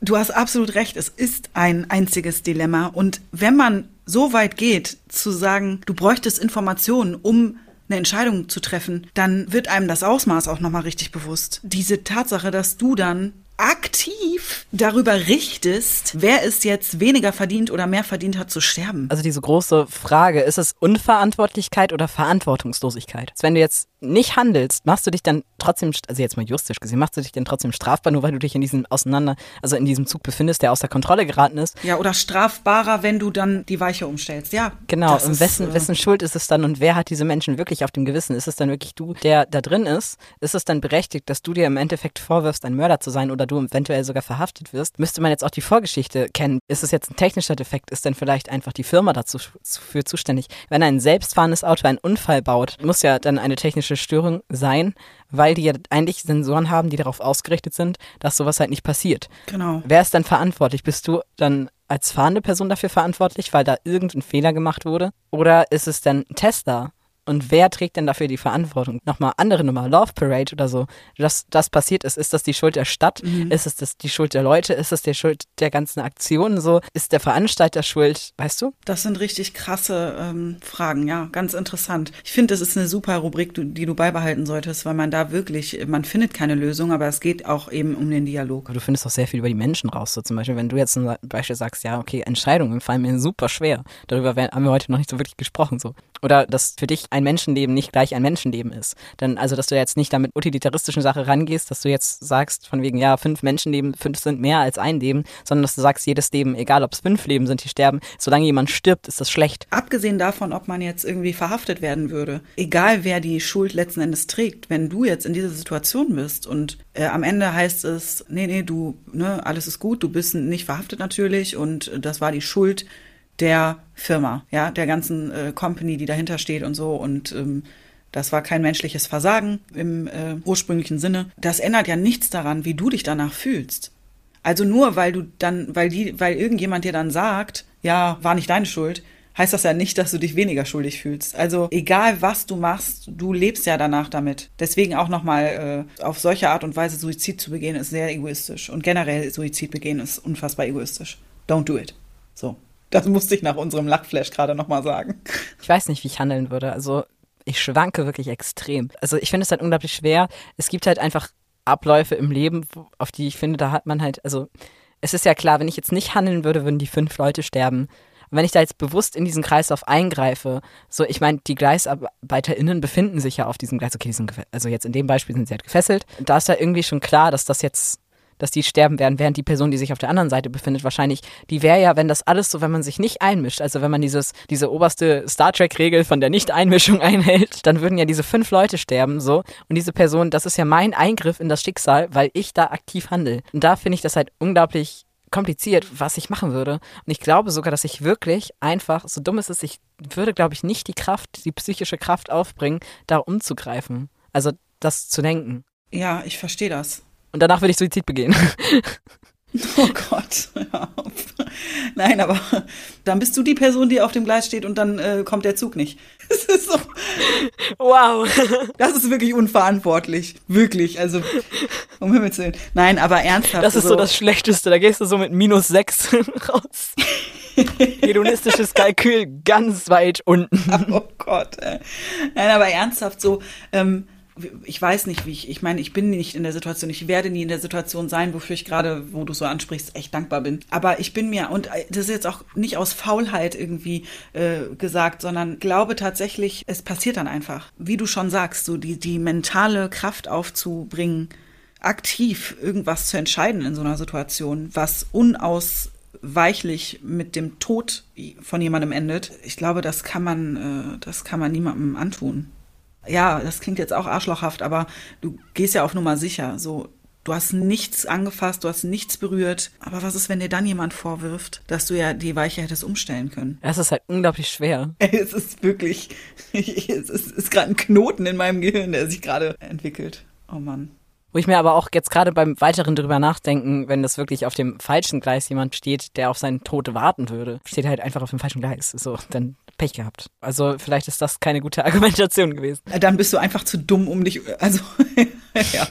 du hast absolut recht, es ist ein einziges Dilemma. Und wenn man so weit geht, zu sagen, du bräuchtest Informationen, um eine Entscheidung zu treffen, dann wird einem das Ausmaß auch nochmal richtig bewusst. Diese Tatsache, dass du dann aktiv darüber richtest, wer es jetzt weniger verdient oder mehr verdient hat zu sterben. Also diese große Frage, ist es Unverantwortlichkeit oder Verantwortungslosigkeit? Wenn du jetzt nicht handelst, machst du dich dann trotzdem, also jetzt mal juristisch gesehen, machst du dich dann trotzdem strafbar, nur weil du dich in diesem Auseinander, also in diesem Zug befindest, der außer Kontrolle geraten ist. Ja, oder strafbarer, wenn du dann die Weiche umstellst. Ja. Genau. Und wessen, äh, wessen Schuld ist es dann und wer hat diese Menschen wirklich auf dem Gewissen? Ist es dann wirklich du, der da drin ist? Ist es dann berechtigt, dass du dir im Endeffekt vorwirfst, ein Mörder zu sein oder du eventuell sogar verhaftet wirst? Müsste man jetzt auch die Vorgeschichte kennen? Ist es jetzt ein technischer Defekt? Ist denn vielleicht einfach die Firma dazu für zuständig? Wenn ein selbstfahrendes Auto einen Unfall baut, muss ja dann eine technische Störung sein weil die ja eigentlich Sensoren haben, die darauf ausgerichtet sind, dass sowas halt nicht passiert. Genau. Wer ist dann verantwortlich? Bist du dann als fahrende Person dafür verantwortlich, weil da irgendein Fehler gemacht wurde? Oder ist es dann Tester? Und wer trägt denn dafür die Verantwortung? Nochmal andere Nummer, Love Parade oder so. Dass das passiert ist, ist das die Schuld der Stadt? Mhm. Ist es das die Schuld der Leute? Ist es die Schuld der ganzen Aktionen so? Ist der Veranstalter schuld? Weißt du? Das sind richtig krasse ähm, Fragen, ja, ganz interessant. Ich finde, das ist eine super Rubrik, die du beibehalten solltest, weil man da wirklich, man findet keine Lösung, aber es geht auch eben um den Dialog. Du findest auch sehr viel über die Menschen raus. So zum Beispiel, wenn du jetzt zum Beispiel sagst, ja, okay, Entscheidungen fallen mir super schwer. Darüber haben wir heute noch nicht so wirklich gesprochen. So. Oder dass für dich ein Menschenleben nicht gleich ein Menschenleben ist. Denn also, dass du jetzt nicht damit utilitaristischen Sache rangehst, dass du jetzt sagst, von wegen, ja, fünf Menschenleben, fünf sind mehr als ein Leben, sondern dass du sagst, jedes Leben, egal ob es fünf Leben sind, die sterben, solange jemand stirbt, ist das schlecht. Abgesehen davon, ob man jetzt irgendwie verhaftet werden würde, egal wer die Schuld letzten Endes trägt, wenn du jetzt in dieser Situation bist und äh, am Ende heißt es, nee, nee, du, ne, alles ist gut, du bist nicht verhaftet natürlich und das war die Schuld der Firma, ja, der ganzen äh, Company, die dahinter steht und so. Und ähm, das war kein menschliches Versagen im äh, ursprünglichen Sinne. Das ändert ja nichts daran, wie du dich danach fühlst. Also nur weil du dann, weil die, weil irgendjemand dir dann sagt, ja, war nicht deine Schuld, heißt das ja nicht, dass du dich weniger schuldig fühlst. Also egal was du machst, du lebst ja danach damit. Deswegen auch nochmal äh, auf solche Art und Weise Suizid zu begehen, ist sehr egoistisch. Und generell Suizid begehen ist unfassbar egoistisch. Don't do it. So. Das musste ich nach unserem Lachflash gerade nochmal sagen. Ich weiß nicht, wie ich handeln würde. Also ich schwanke wirklich extrem. Also ich finde es halt unglaublich schwer. Es gibt halt einfach Abläufe im Leben, auf die ich finde, da hat man halt, also es ist ja klar, wenn ich jetzt nicht handeln würde, würden die fünf Leute sterben. Und wenn ich da jetzt bewusst in diesen Kreislauf eingreife, so, ich meine, die GleisarbeiterInnen befinden sich ja auf diesem Gleis, okay, die sind, also jetzt in dem Beispiel sind sie halt gefesselt. Da ist ja irgendwie schon klar, dass das jetzt dass die sterben werden, während die Person, die sich auf der anderen Seite befindet, wahrscheinlich, die wäre ja, wenn das alles so, wenn man sich nicht einmischt, also wenn man dieses, diese oberste Star Trek-Regel von der Nicht-Einmischung <laughs> einhält, dann würden ja diese fünf Leute sterben, so. Und diese Person, das ist ja mein Eingriff in das Schicksal, weil ich da aktiv handle. Und da finde ich das halt unglaublich kompliziert, was ich machen würde. Und ich glaube sogar, dass ich wirklich einfach, so dumm ist es, ich würde, glaube ich, nicht die Kraft, die psychische Kraft aufbringen, da umzugreifen. Also das zu denken. Ja, ich verstehe das. Und danach würde ich Suizid begehen. <laughs> Oh Gott, hör auf. Nein, aber dann bist du die Person, die auf dem Gleis steht und dann äh, kommt der Zug nicht. <laughs> Das ist so. Wow. Das ist wirklich unverantwortlich. Wirklich. Also, um Himmels Willen. Nein, aber ernsthaft. Das ist so, so das Schlechteste. Da gehst du so mit minus sechs <laughs> raus. Hedonistisches Kalkül ganz weit unten. Oh Gott. Ey. Nein, aber ernsthaft so. Ähm, ich weiß nicht, wie ich, ich meine, ich bin nicht in der Situation, ich werde nie in der Situation sein, wofür ich gerade, wo du so ansprichst, echt dankbar bin. Aber ich bin mir, und das ist jetzt auch nicht aus Faulheit irgendwie äh, gesagt, sondern glaube tatsächlich, es passiert dann einfach. Wie du schon sagst, so die, die mentale Kraft aufzubringen, aktiv irgendwas zu entscheiden in so einer Situation, was unausweichlich mit dem Tod von jemandem endet. Ich glaube, das kann man, äh, das kann man niemandem antun ja, das klingt jetzt auch arschlochhaft, aber du gehst ja auf Nummer sicher. So, du hast nichts angefasst, du hast nichts berührt. Aber was ist, wenn dir dann jemand vorwirft, dass du ja die Weiche hättest umstellen können? Es ist halt unglaublich schwer. <laughs> Es ist wirklich, <laughs> es ist, ist gerade ein Knoten in meinem Gehirn, der sich gerade entwickelt. Oh Mann. Wo ich mir aber auch jetzt gerade beim weiteren drüber nachdenken, wenn das wirklich auf dem falschen Gleis jemand steht, der auf seinen Tod warten würde, steht halt einfach auf dem falschen Gleis. So, dann Pech gehabt. Also vielleicht ist das keine gute <laughs> Argumentation gewesen. Dann bist du einfach zu dumm, um dich, also, <laughs> ja.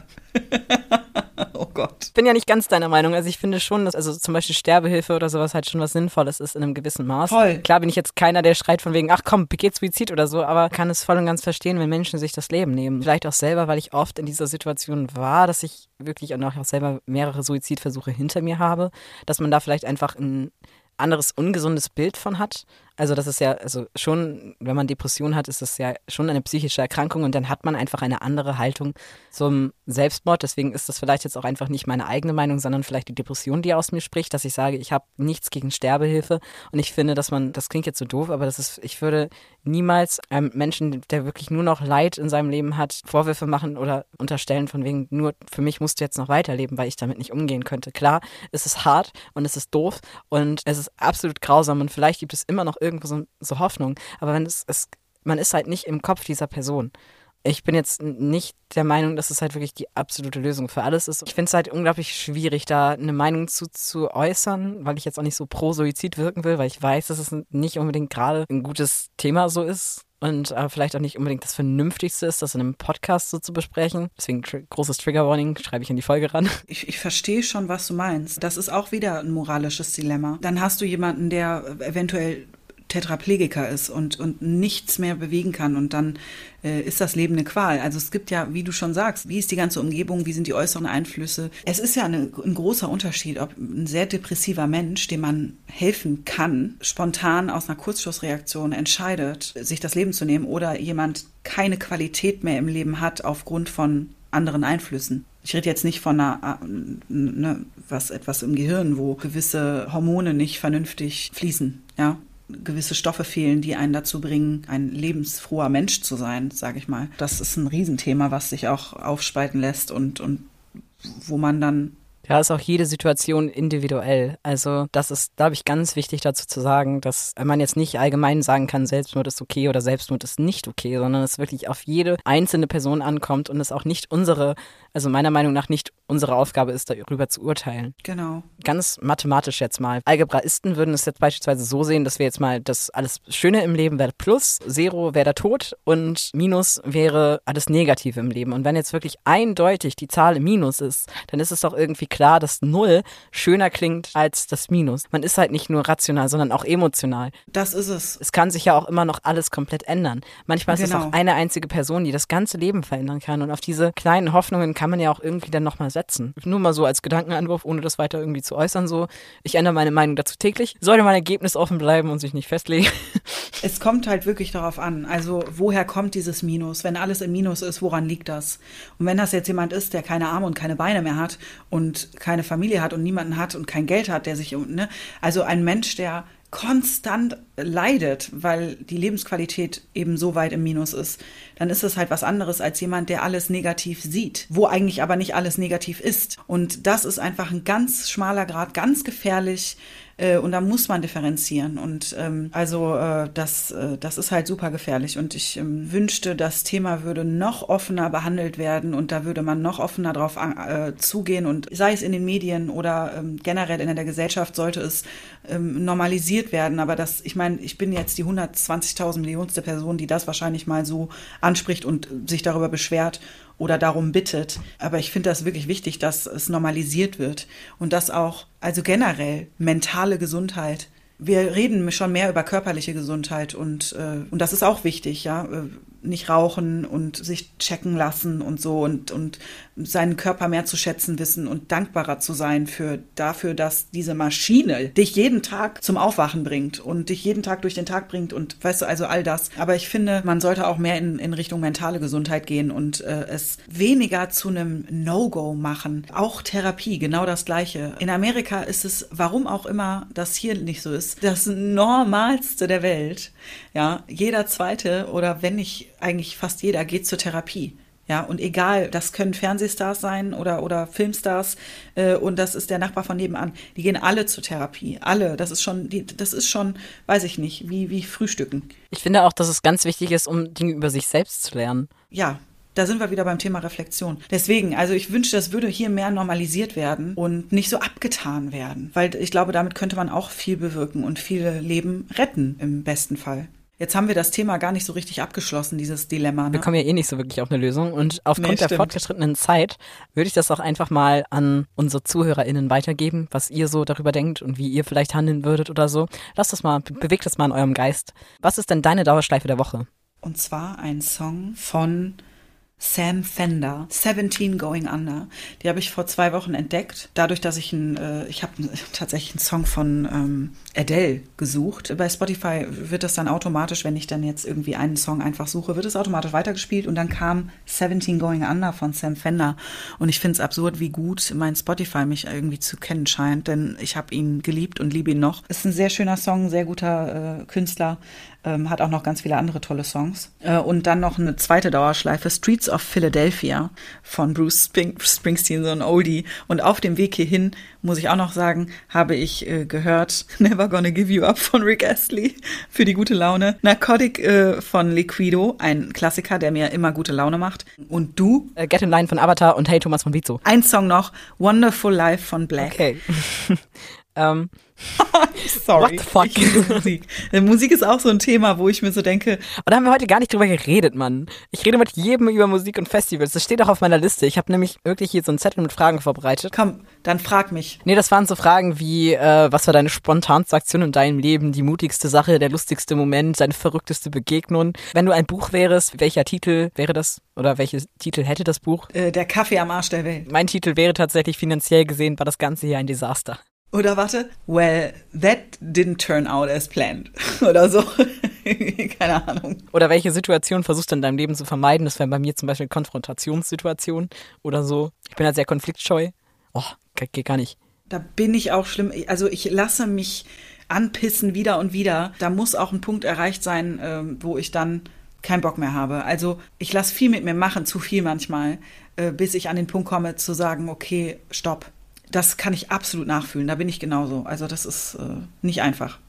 Gott. Ich bin ja nicht ganz deiner Meinung. Also ich finde schon, dass also zum Beispiel Sterbehilfe oder sowas halt schon was Sinnvolles ist in einem gewissen Maß. Voll. Klar bin ich jetzt keiner, der schreit von wegen, ach komm, begeht Suizid oder so, aber kann es voll und ganz verstehen, wenn Menschen sich das Leben nehmen. Vielleicht auch selber, weil ich oft in dieser Situation war, dass ich wirklich auch auch selber mehrere Suizidversuche hinter mir habe, dass man da vielleicht einfach ein anderes ungesundes Bild von hat also das ist ja, also schon, wenn man Depression hat, ist das ja schon eine psychische Erkrankung und dann hat man einfach eine andere Haltung zum Selbstmord. Deswegen ist das vielleicht jetzt auch einfach nicht meine eigene Meinung, sondern vielleicht die Depression, die aus mir spricht, dass ich sage, ich habe nichts gegen Sterbehilfe und ich finde, dass man, das klingt jetzt so doof, aber das ist, ich würde niemals einem Menschen, der wirklich nur noch Leid in seinem Leben hat, Vorwürfe machen oder unterstellen von wegen, nur für mich musst du jetzt noch weiterleben, weil ich damit nicht umgehen könnte. Klar, es ist hart und es ist doof und es ist absolut grausam und vielleicht gibt es immer noch irgendwo so, so Hoffnung. Aber wenn es, es, man ist halt nicht im Kopf dieser Person. Ich bin jetzt nicht der Meinung, dass es halt wirklich die absolute Lösung für alles ist. Ich finde es halt unglaublich schwierig, da eine Meinung zu, zu äußern, weil ich jetzt auch nicht so pro Suizid wirken will, weil ich weiß, dass es nicht unbedingt gerade ein gutes Thema so ist und äh, vielleicht auch nicht unbedingt das Vernünftigste ist, das in einem Podcast so zu besprechen. Deswegen tr großes Trigger-Warning, schreibe ich in die Folge ran. <laughs> Ich, ich verstehe schon, was du meinst. Das ist auch wieder ein moralisches Dilemma. Dann hast du jemanden, der eventuell Tetraplegiker ist und, und nichts mehr bewegen kann und dann äh, ist das Leben eine Qual. Also es gibt ja, wie du schon sagst, wie ist die ganze Umgebung, wie sind die äußeren Einflüsse. Es ist ja eine, ein großer Unterschied, ob ein sehr depressiver Mensch, dem man helfen kann, spontan aus einer Kurzschlussreaktion entscheidet, sich das Leben zu nehmen oder jemand keine Qualität mehr im Leben hat aufgrund von anderen Einflüssen. Ich rede jetzt nicht von einer, äh, ne, was etwas im Gehirn, wo gewisse Hormone nicht vernünftig fließen, ja, gewisse Stoffe fehlen, die einen dazu bringen, ein lebensfroher Mensch zu sein, sage ich mal. Das ist ein Riesenthema, was sich auch aufspalten lässt und, und wo man dann ja, ist auch jede Situation individuell. Also das ist, glaube ich, ganz wichtig dazu zu sagen, dass man jetzt nicht allgemein sagen kann, Selbstmord ist okay oder Selbstmord ist nicht okay, sondern es wirklich auf jede einzelne Person ankommt und es auch nicht unsere also meiner Meinung nach nicht unsere Aufgabe ist, darüber zu urteilen. Genau. Ganz mathematisch jetzt mal. Algebraisten würden es jetzt beispielsweise so sehen, dass wir jetzt mal das alles Schöne im Leben wäre Plus, Zero wäre der Tod und Minus wäre alles Negative im Leben. Und wenn jetzt wirklich eindeutig die Zahl im Minus ist, dann ist es doch irgendwie klar, dass Null schöner klingt als das Minus. Man ist halt nicht nur rational, sondern auch emotional. Das ist es. Es kann sich ja auch immer noch alles komplett ändern. Manchmal genau. ist es genau. auch eine einzige Person, die das ganze Leben verändern kann. Und auf diese kleinen Hoffnungen kann kann man ja auch irgendwie dann nochmal setzen. Nur mal so als Gedankenanwurf, ohne das weiter irgendwie zu äußern. So, ich ändere meine Meinung dazu täglich. Sollte mein Ergebnis offen bleiben und sich nicht festlegen. <laughs> Es kommt halt wirklich darauf an. Also, woher kommt dieses Minus? Wenn alles im Minus ist, woran liegt das? Und wenn das jetzt jemand ist, der keine Arme und keine Beine mehr hat und keine Familie hat und niemanden hat und kein Geld hat, der sich, ne? Also ein Mensch, der konstant leidet, weil die Lebensqualität eben so weit im Minus ist, dann ist es halt was anderes als jemand, der alles negativ sieht, wo eigentlich aber nicht alles negativ ist. Und das ist einfach ein ganz schmaler Grad, ganz gefährlich. Äh, und da muss man differenzieren. Und ähm, also äh, das, äh, das ist halt super gefährlich. Und ich ähm, wünschte, das Thema würde noch offener behandelt werden und da würde man noch offener drauf äh, zugehen. Und sei es in den Medien oder ähm, generell in der Gesellschaft sollte es ähm, normalisiert werden. Aber das, ich meine, ich bin jetzt die 120.000 Millionste Person, die das wahrscheinlich mal so anspricht und sich darüber beschwert oder darum bittet. Aber ich finde das wirklich wichtig, dass es normalisiert wird und dass auch, also generell, mentale Gesundheit wir reden schon mehr über körperliche Gesundheit und, äh, und das ist auch wichtig, ja. Nicht rauchen und sich checken lassen und so und, und seinen Körper mehr zu schätzen wissen und dankbarer zu sein für dafür, dass diese Maschine dich jeden Tag zum Aufwachen bringt und dich jeden Tag durch den Tag bringt und weißt du, also all das. Aber ich finde, man sollte auch mehr in, in Richtung mentale Gesundheit gehen und äh, es weniger zu einem No-Go machen. Auch Therapie, genau das Gleiche. In Amerika ist es, warum auch immer das hier nicht so ist, das Normalste der Welt. Ja, jeder zweite oder wenn nicht eigentlich fast jeder geht zur Therapie. Ja, und egal, das können Fernsehstars sein oder, oder Filmstars äh, und das ist der Nachbar von nebenan. Die gehen alle zur Therapie. Alle. Das ist schon, die, das ist schon, weiß ich nicht, wie, wie Frühstücken. Ich finde auch, dass es ganz wichtig ist, um Dinge über sich selbst zu lernen. Ja, Da sind wir wieder beim Thema Reflexion. Deswegen, also ich wünsche, das würde hier mehr normalisiert werden und nicht so abgetan werden, weil ich glaube, damit könnte man auch viel bewirken und viele Leben retten im besten Fall. Jetzt haben wir das Thema gar nicht so richtig abgeschlossen, dieses Dilemma. Ne? Wir kommen ja eh nicht so wirklich auf eine Lösung. Und aufgrund Nee, der fortgeschrittenen Zeit würde ich das auch einfach mal an unsere ZuhörerInnen weitergeben, was ihr so darüber denkt und wie ihr vielleicht handeln würdet oder so. Lasst das mal, be- bewegt das mal in eurem Geist. Was ist denn deine Dauerschleife der Woche? Und zwar ein Song von Sam Fender, 17 Going Under. Die habe ich vor zwei Wochen entdeckt. Dadurch, dass ich ein, äh, ich habe tatsächlich einen Song von ähm, Adele gesucht. Bei Spotify wird das dann automatisch, wenn ich dann jetzt irgendwie einen Song einfach suche, wird es automatisch weitergespielt und dann kam 17 Going Under von Sam Fender. Und ich finde es absurd, wie gut mein Spotify mich irgendwie zu kennen scheint, denn ich habe ihn geliebt und liebe ihn noch. Ist ein sehr schöner Song, sehr guter äh, Künstler. Ähm, hat auch noch ganz viele andere tolle Songs. Äh, und dann noch eine zweite Dauerschleife, Streets of Philadelphia von Bruce Spring Springsteen, so ein Oldie. Und auf dem Weg hierhin, muss ich auch noch sagen, habe ich äh, gehört <laughs> Never Gonna Give You Up von Rick Astley für die gute Laune. Narcotic äh, von Liquido, ein Klassiker, der mir immer gute Laune macht. Und du? Äh, Get in Line von Avatar und Hey Thomas von Vizo. Ein Song noch, Wonderful Life von Black. Okay. <laughs> ähm, <laughs> Sorry. What the fuck? Musik. Äh, Musik ist auch so ein Thema, wo ich mir so denke, Und da haben wir heute gar nicht drüber geredet, Mann. Ich rede mit jedem über Musik und Festivals. Das steht auch auf meiner Liste. Ich habe nämlich wirklich hier so einen Zettel mit Fragen vorbereitet. komm, dann frag mich. Nee, das waren so Fragen wie, äh, was war deine spontanste Aktion in deinem Leben, die mutigste Sache, der lustigste Moment, deine verrückteste Begegnung. Wenn du ein Buch wärst, welcher Titel wäre das? Oder welche Titel hätte das Buch? Äh, der Kaffee am Arsch der Welt. Mein Titel wäre tatsächlich finanziell gesehen, war das Ganze hier ein Desaster. Oder warte, well, that didn't turn out as planned. <laughs> Oder so. <laughs> Keine Ahnung. Oder welche Situation versuchst du in deinem Leben zu vermeiden? Das wäre bei mir zum Beispiel Konfrontationssituation oder so. Ich bin halt sehr konfliktscheu. Oh, ge- geht gar nicht. Da bin ich auch schlimm. Also ich lasse mich anpissen wieder und wieder. Da muss auch ein Punkt erreicht sein, ähm, wo ich dann keinen Bock mehr habe. Also ich lasse viel mit mir machen, zu viel manchmal, äh, bis ich an den Punkt komme zu sagen, okay, stopp. Das kann ich absolut nachfühlen. Da bin ich genauso. Also das ist äh, nicht einfach.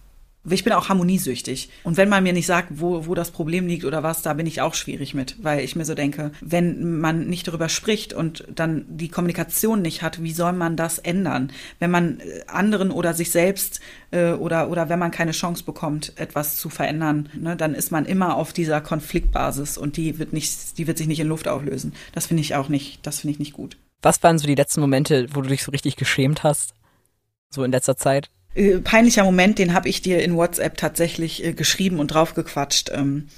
Ich bin auch harmoniesüchtig. Und wenn man mir nicht sagt, wo, wo das Problem liegt oder was, da bin ich auch schwierig mit, weil ich mir so denke, wenn man nicht darüber spricht und dann die Kommunikation nicht hat, wie soll man das ändern? Wenn man äh, anderen oder sich selbst äh, oder, oder wenn man keine Chance bekommt, etwas zu verändern, ne, dann ist man immer auf dieser Konfliktbasis und die wird nicht, die wird sich nicht in Luft auflösen. Das finde ich auch nicht, das finde ich nicht gut. Was waren so die letzten Momente, wo du dich so richtig geschämt hast? So in letzter Zeit? Äh, peinlicher Moment, den habe ich dir in WhatsApp tatsächlich äh, geschrieben und draufgequatscht, ähm,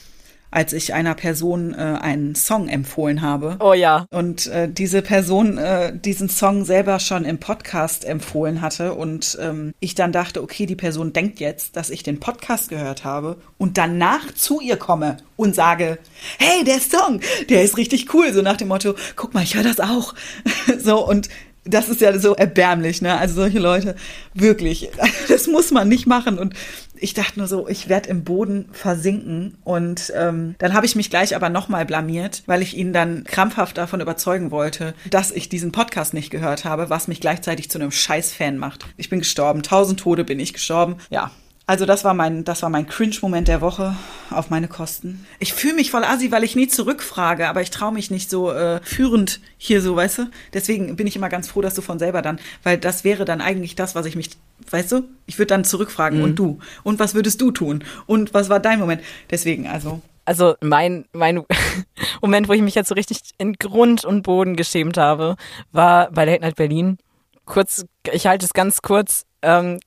als ich einer Person äh, einen Song empfohlen habe. Oh ja. Und äh, diese Person äh, diesen Song selber schon im Podcast empfohlen hatte und ähm, ich dann dachte, okay, die Person denkt jetzt, dass ich den Podcast gehört habe und danach zu ihr komme und sage, hey, der Song, der ist richtig cool, so nach dem Motto, guck mal, ich höre das auch. <laughs> so und das ist ja so erbärmlich, ne? Also solche Leute, wirklich, <laughs> das muss man nicht machen. Und ich dachte nur so, ich werde im Boden versinken. Und ähm, dann habe ich mich gleich aber nochmal blamiert, weil ich ihn dann krampfhaft davon überzeugen wollte, dass ich diesen Podcast nicht gehört habe, was mich gleichzeitig zu einem Scheiß-Fan macht. Ich bin gestorben. Tausend Tode bin ich gestorben. Ja. Also das war mein, das war mein Cringe-Moment der Woche auf meine Kosten. Ich fühle mich voll assi, weil ich nie zurückfrage, aber ich traue mich nicht so äh, führend hier so, weißt du? Deswegen bin ich immer ganz froh, dass du von selber dann, weil das wäre dann eigentlich das, was ich mich, weißt du? Ich würde dann zurückfragen und du und was würdest du tun und was war dein Moment? Deswegen also Also mein, mein <laughs> Moment, wo ich mich jetzt so richtig in Grund und Boden geschämt habe, war bei Late Night Berlin. Kurz, ich halte es ganz kurz. Ähm,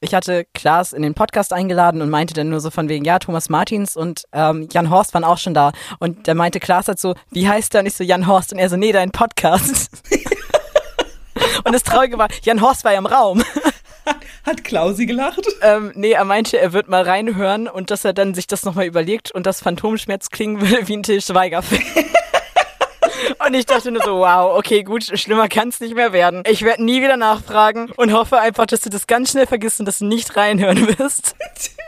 ich hatte Klaas in den Podcast eingeladen und meinte dann nur so von wegen, ja, Thomas Martins und ähm, Jan Horst waren auch schon da. Und da meinte Klaas halt so, wie heißt der? Und ich so, Jan Horst. Und er so, nee, dein Podcast. <laughs> und das Traurige war, Jan Horst war ja im Raum. hat Klausi gelacht. Ähm, nee, er meinte, er wird mal reinhören und dass er dann sich das nochmal überlegt und das Phantomschmerz klingen will wie ein Till Schweiger-Film. <laughs> Und ich dachte nur so, wow, okay, gut, schlimmer kann es nicht mehr werden. Ich werde nie wieder nachfragen und hoffe einfach, dass du das ganz schnell vergisst und dass du nicht reinhören wirst.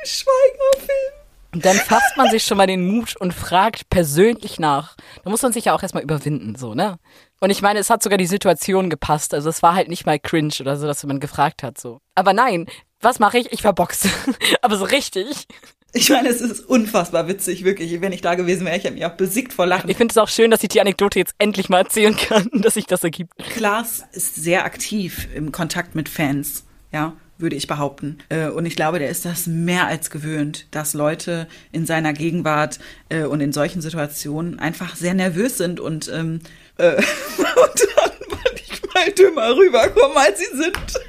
Schweiger-Film. Und dann fasst man sich schon mal den Mut und fragt persönlich nach. Da muss man sich ja auch erstmal überwinden, so, ne? Und ich meine, es hat sogar die Situation gepasst. Also es war halt nicht mal cringe oder so, dass man gefragt hat, so. Aber nein, was mache ich? Ich verboxe. <laughs> Aber so richtig. Ich meine, es ist unfassbar witzig, wirklich. Wenn ich da gewesen wäre, ich hätte mich auch besiegt vor Lachen. Ich finde es auch schön, dass ich die Anekdote jetzt endlich mal erzählen kann, <laughs> dass sich das ergibt. Klaas ist sehr aktiv im Kontakt mit Fans, ja, würde ich behaupten. Äh, und ich glaube, der ist das mehr als gewöhnt, dass Leute in seiner Gegenwart äh, und in solchen Situationen einfach sehr nervös sind und, ähm, äh, <laughs> und dann manchmal dümmer rüberkommen, als sie sind.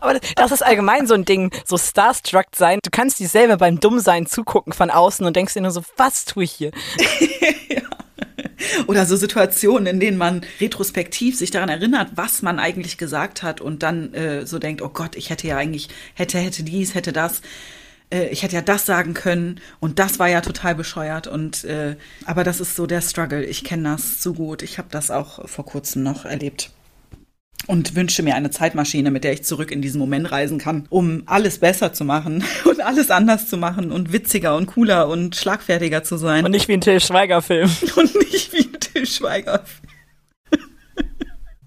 Aber das ist allgemein so ein Ding, so starstruck sein. Du kannst dir selber beim Dummsein zugucken von außen und denkst dir nur so, was tue ich hier? <laughs> Oder so Situationen, in denen man retrospektiv sich daran erinnert, was man eigentlich gesagt hat und dann äh, so denkt, oh Gott, ich hätte ja eigentlich, hätte, hätte dies, hätte das äh, ich hätte ja das sagen können und das war ja total bescheuert und äh, aber das ist so der Struggle. Ich kenne das so gut. Ich habe das auch vor kurzem noch erlebt und wünsche mir eine Zeitmaschine, mit der ich zurück in diesen Moment reisen kann, um alles besser zu machen <laughs> und alles anders zu machen und witziger und cooler und schlagfertiger zu sein. Und nicht wie ein Till Schweiger-Film. <laughs> Und nicht wie ein Till Schweiger-Film. <laughs>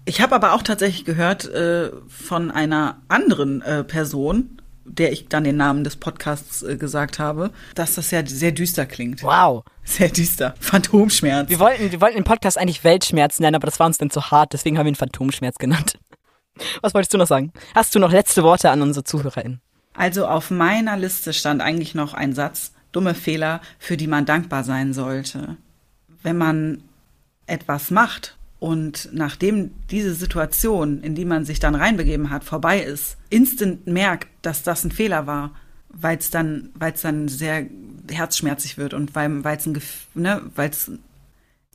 Ich habe aber auch tatsächlich gehört äh, von einer anderen äh, Person, der ich dann den Namen des Podcasts äh, gesagt habe, dass das ja sehr düster klingt. Wow. Sehr düster. Phantomschmerz. Wir wollten, wir wollten den Podcast eigentlich Weltschmerz nennen, aber das war uns dann zu hart, deswegen haben wir ihn Phantomschmerz genannt. <laughs> Was wolltest du noch sagen? Hast du noch letzte Worte an unsere ZuhörerInnen? Also auf meiner Liste stand eigentlich noch ein Satz, dumme Fehler, für die man dankbar sein sollte. Wenn man etwas macht und nachdem diese Situation, in die man sich dann reinbegeben hat, vorbei ist, instant merkt, dass das ein Fehler war, weil es dann, weil es dann sehr herzschmerzig wird und weil es ne, weil es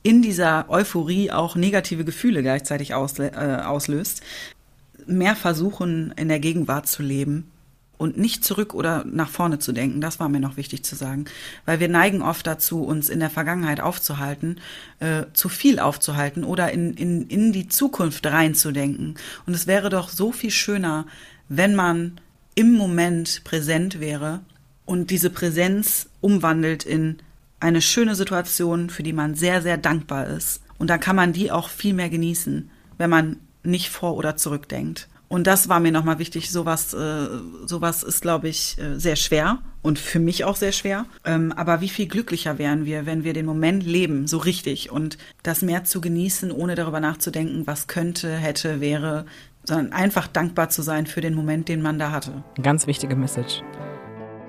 in dieser Euphorie auch negative Gefühle gleichzeitig auslö äh, auslöst, mehr versuchen in der Gegenwart zu leben und nicht zurück oder nach vorne zu denken. Das war mir noch wichtig zu sagen, weil wir neigen oft dazu, uns in der Vergangenheit aufzuhalten, äh, zu viel aufzuhalten oder in, in, in die Zukunft reinzudenken. Und es wäre doch so viel schöner, wenn man im Moment präsent wäre und diese Präsenz umwandelt in eine schöne Situation, für die man sehr, sehr dankbar ist. Und da kann man die auch viel mehr genießen, wenn man nicht vor oder zurückdenkt. Und das war mir nochmal wichtig. Sowas, äh, sowas ist, glaube ich, äh, sehr schwer und für mich auch sehr schwer. Ähm, aber wie viel glücklicher wären wir, wenn wir den Moment leben, so richtig und das mehr zu genießen, ohne darüber nachzudenken, was könnte, hätte, wäre, sondern einfach dankbar zu sein für den Moment, den man da hatte. Ganz wichtige Message.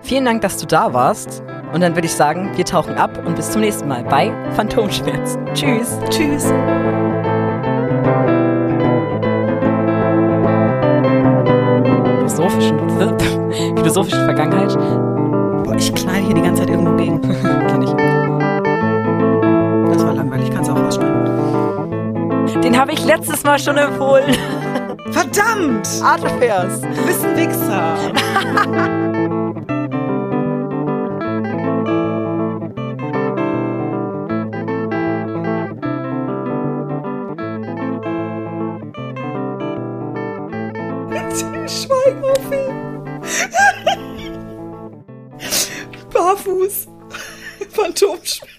Vielen Dank, dass du da warst. Und dann würde ich sagen, wir tauchen ab und bis zum nächsten Mal bei Phantomschmerz. Tschüss. Tschüss. philosophischen, <laughs> philosophischen Vergangenheit. Boah, ich knall hier die ganze Zeit irgendwo gegen. <laughs> Kenn ich. Das war langweilig, kannst du auch ausschneiden. Den habe ich letztes Mal schon empfohlen. Verdammt! Art Affairs. Du bist ein Wichser. <laughs> Phantomschmerz.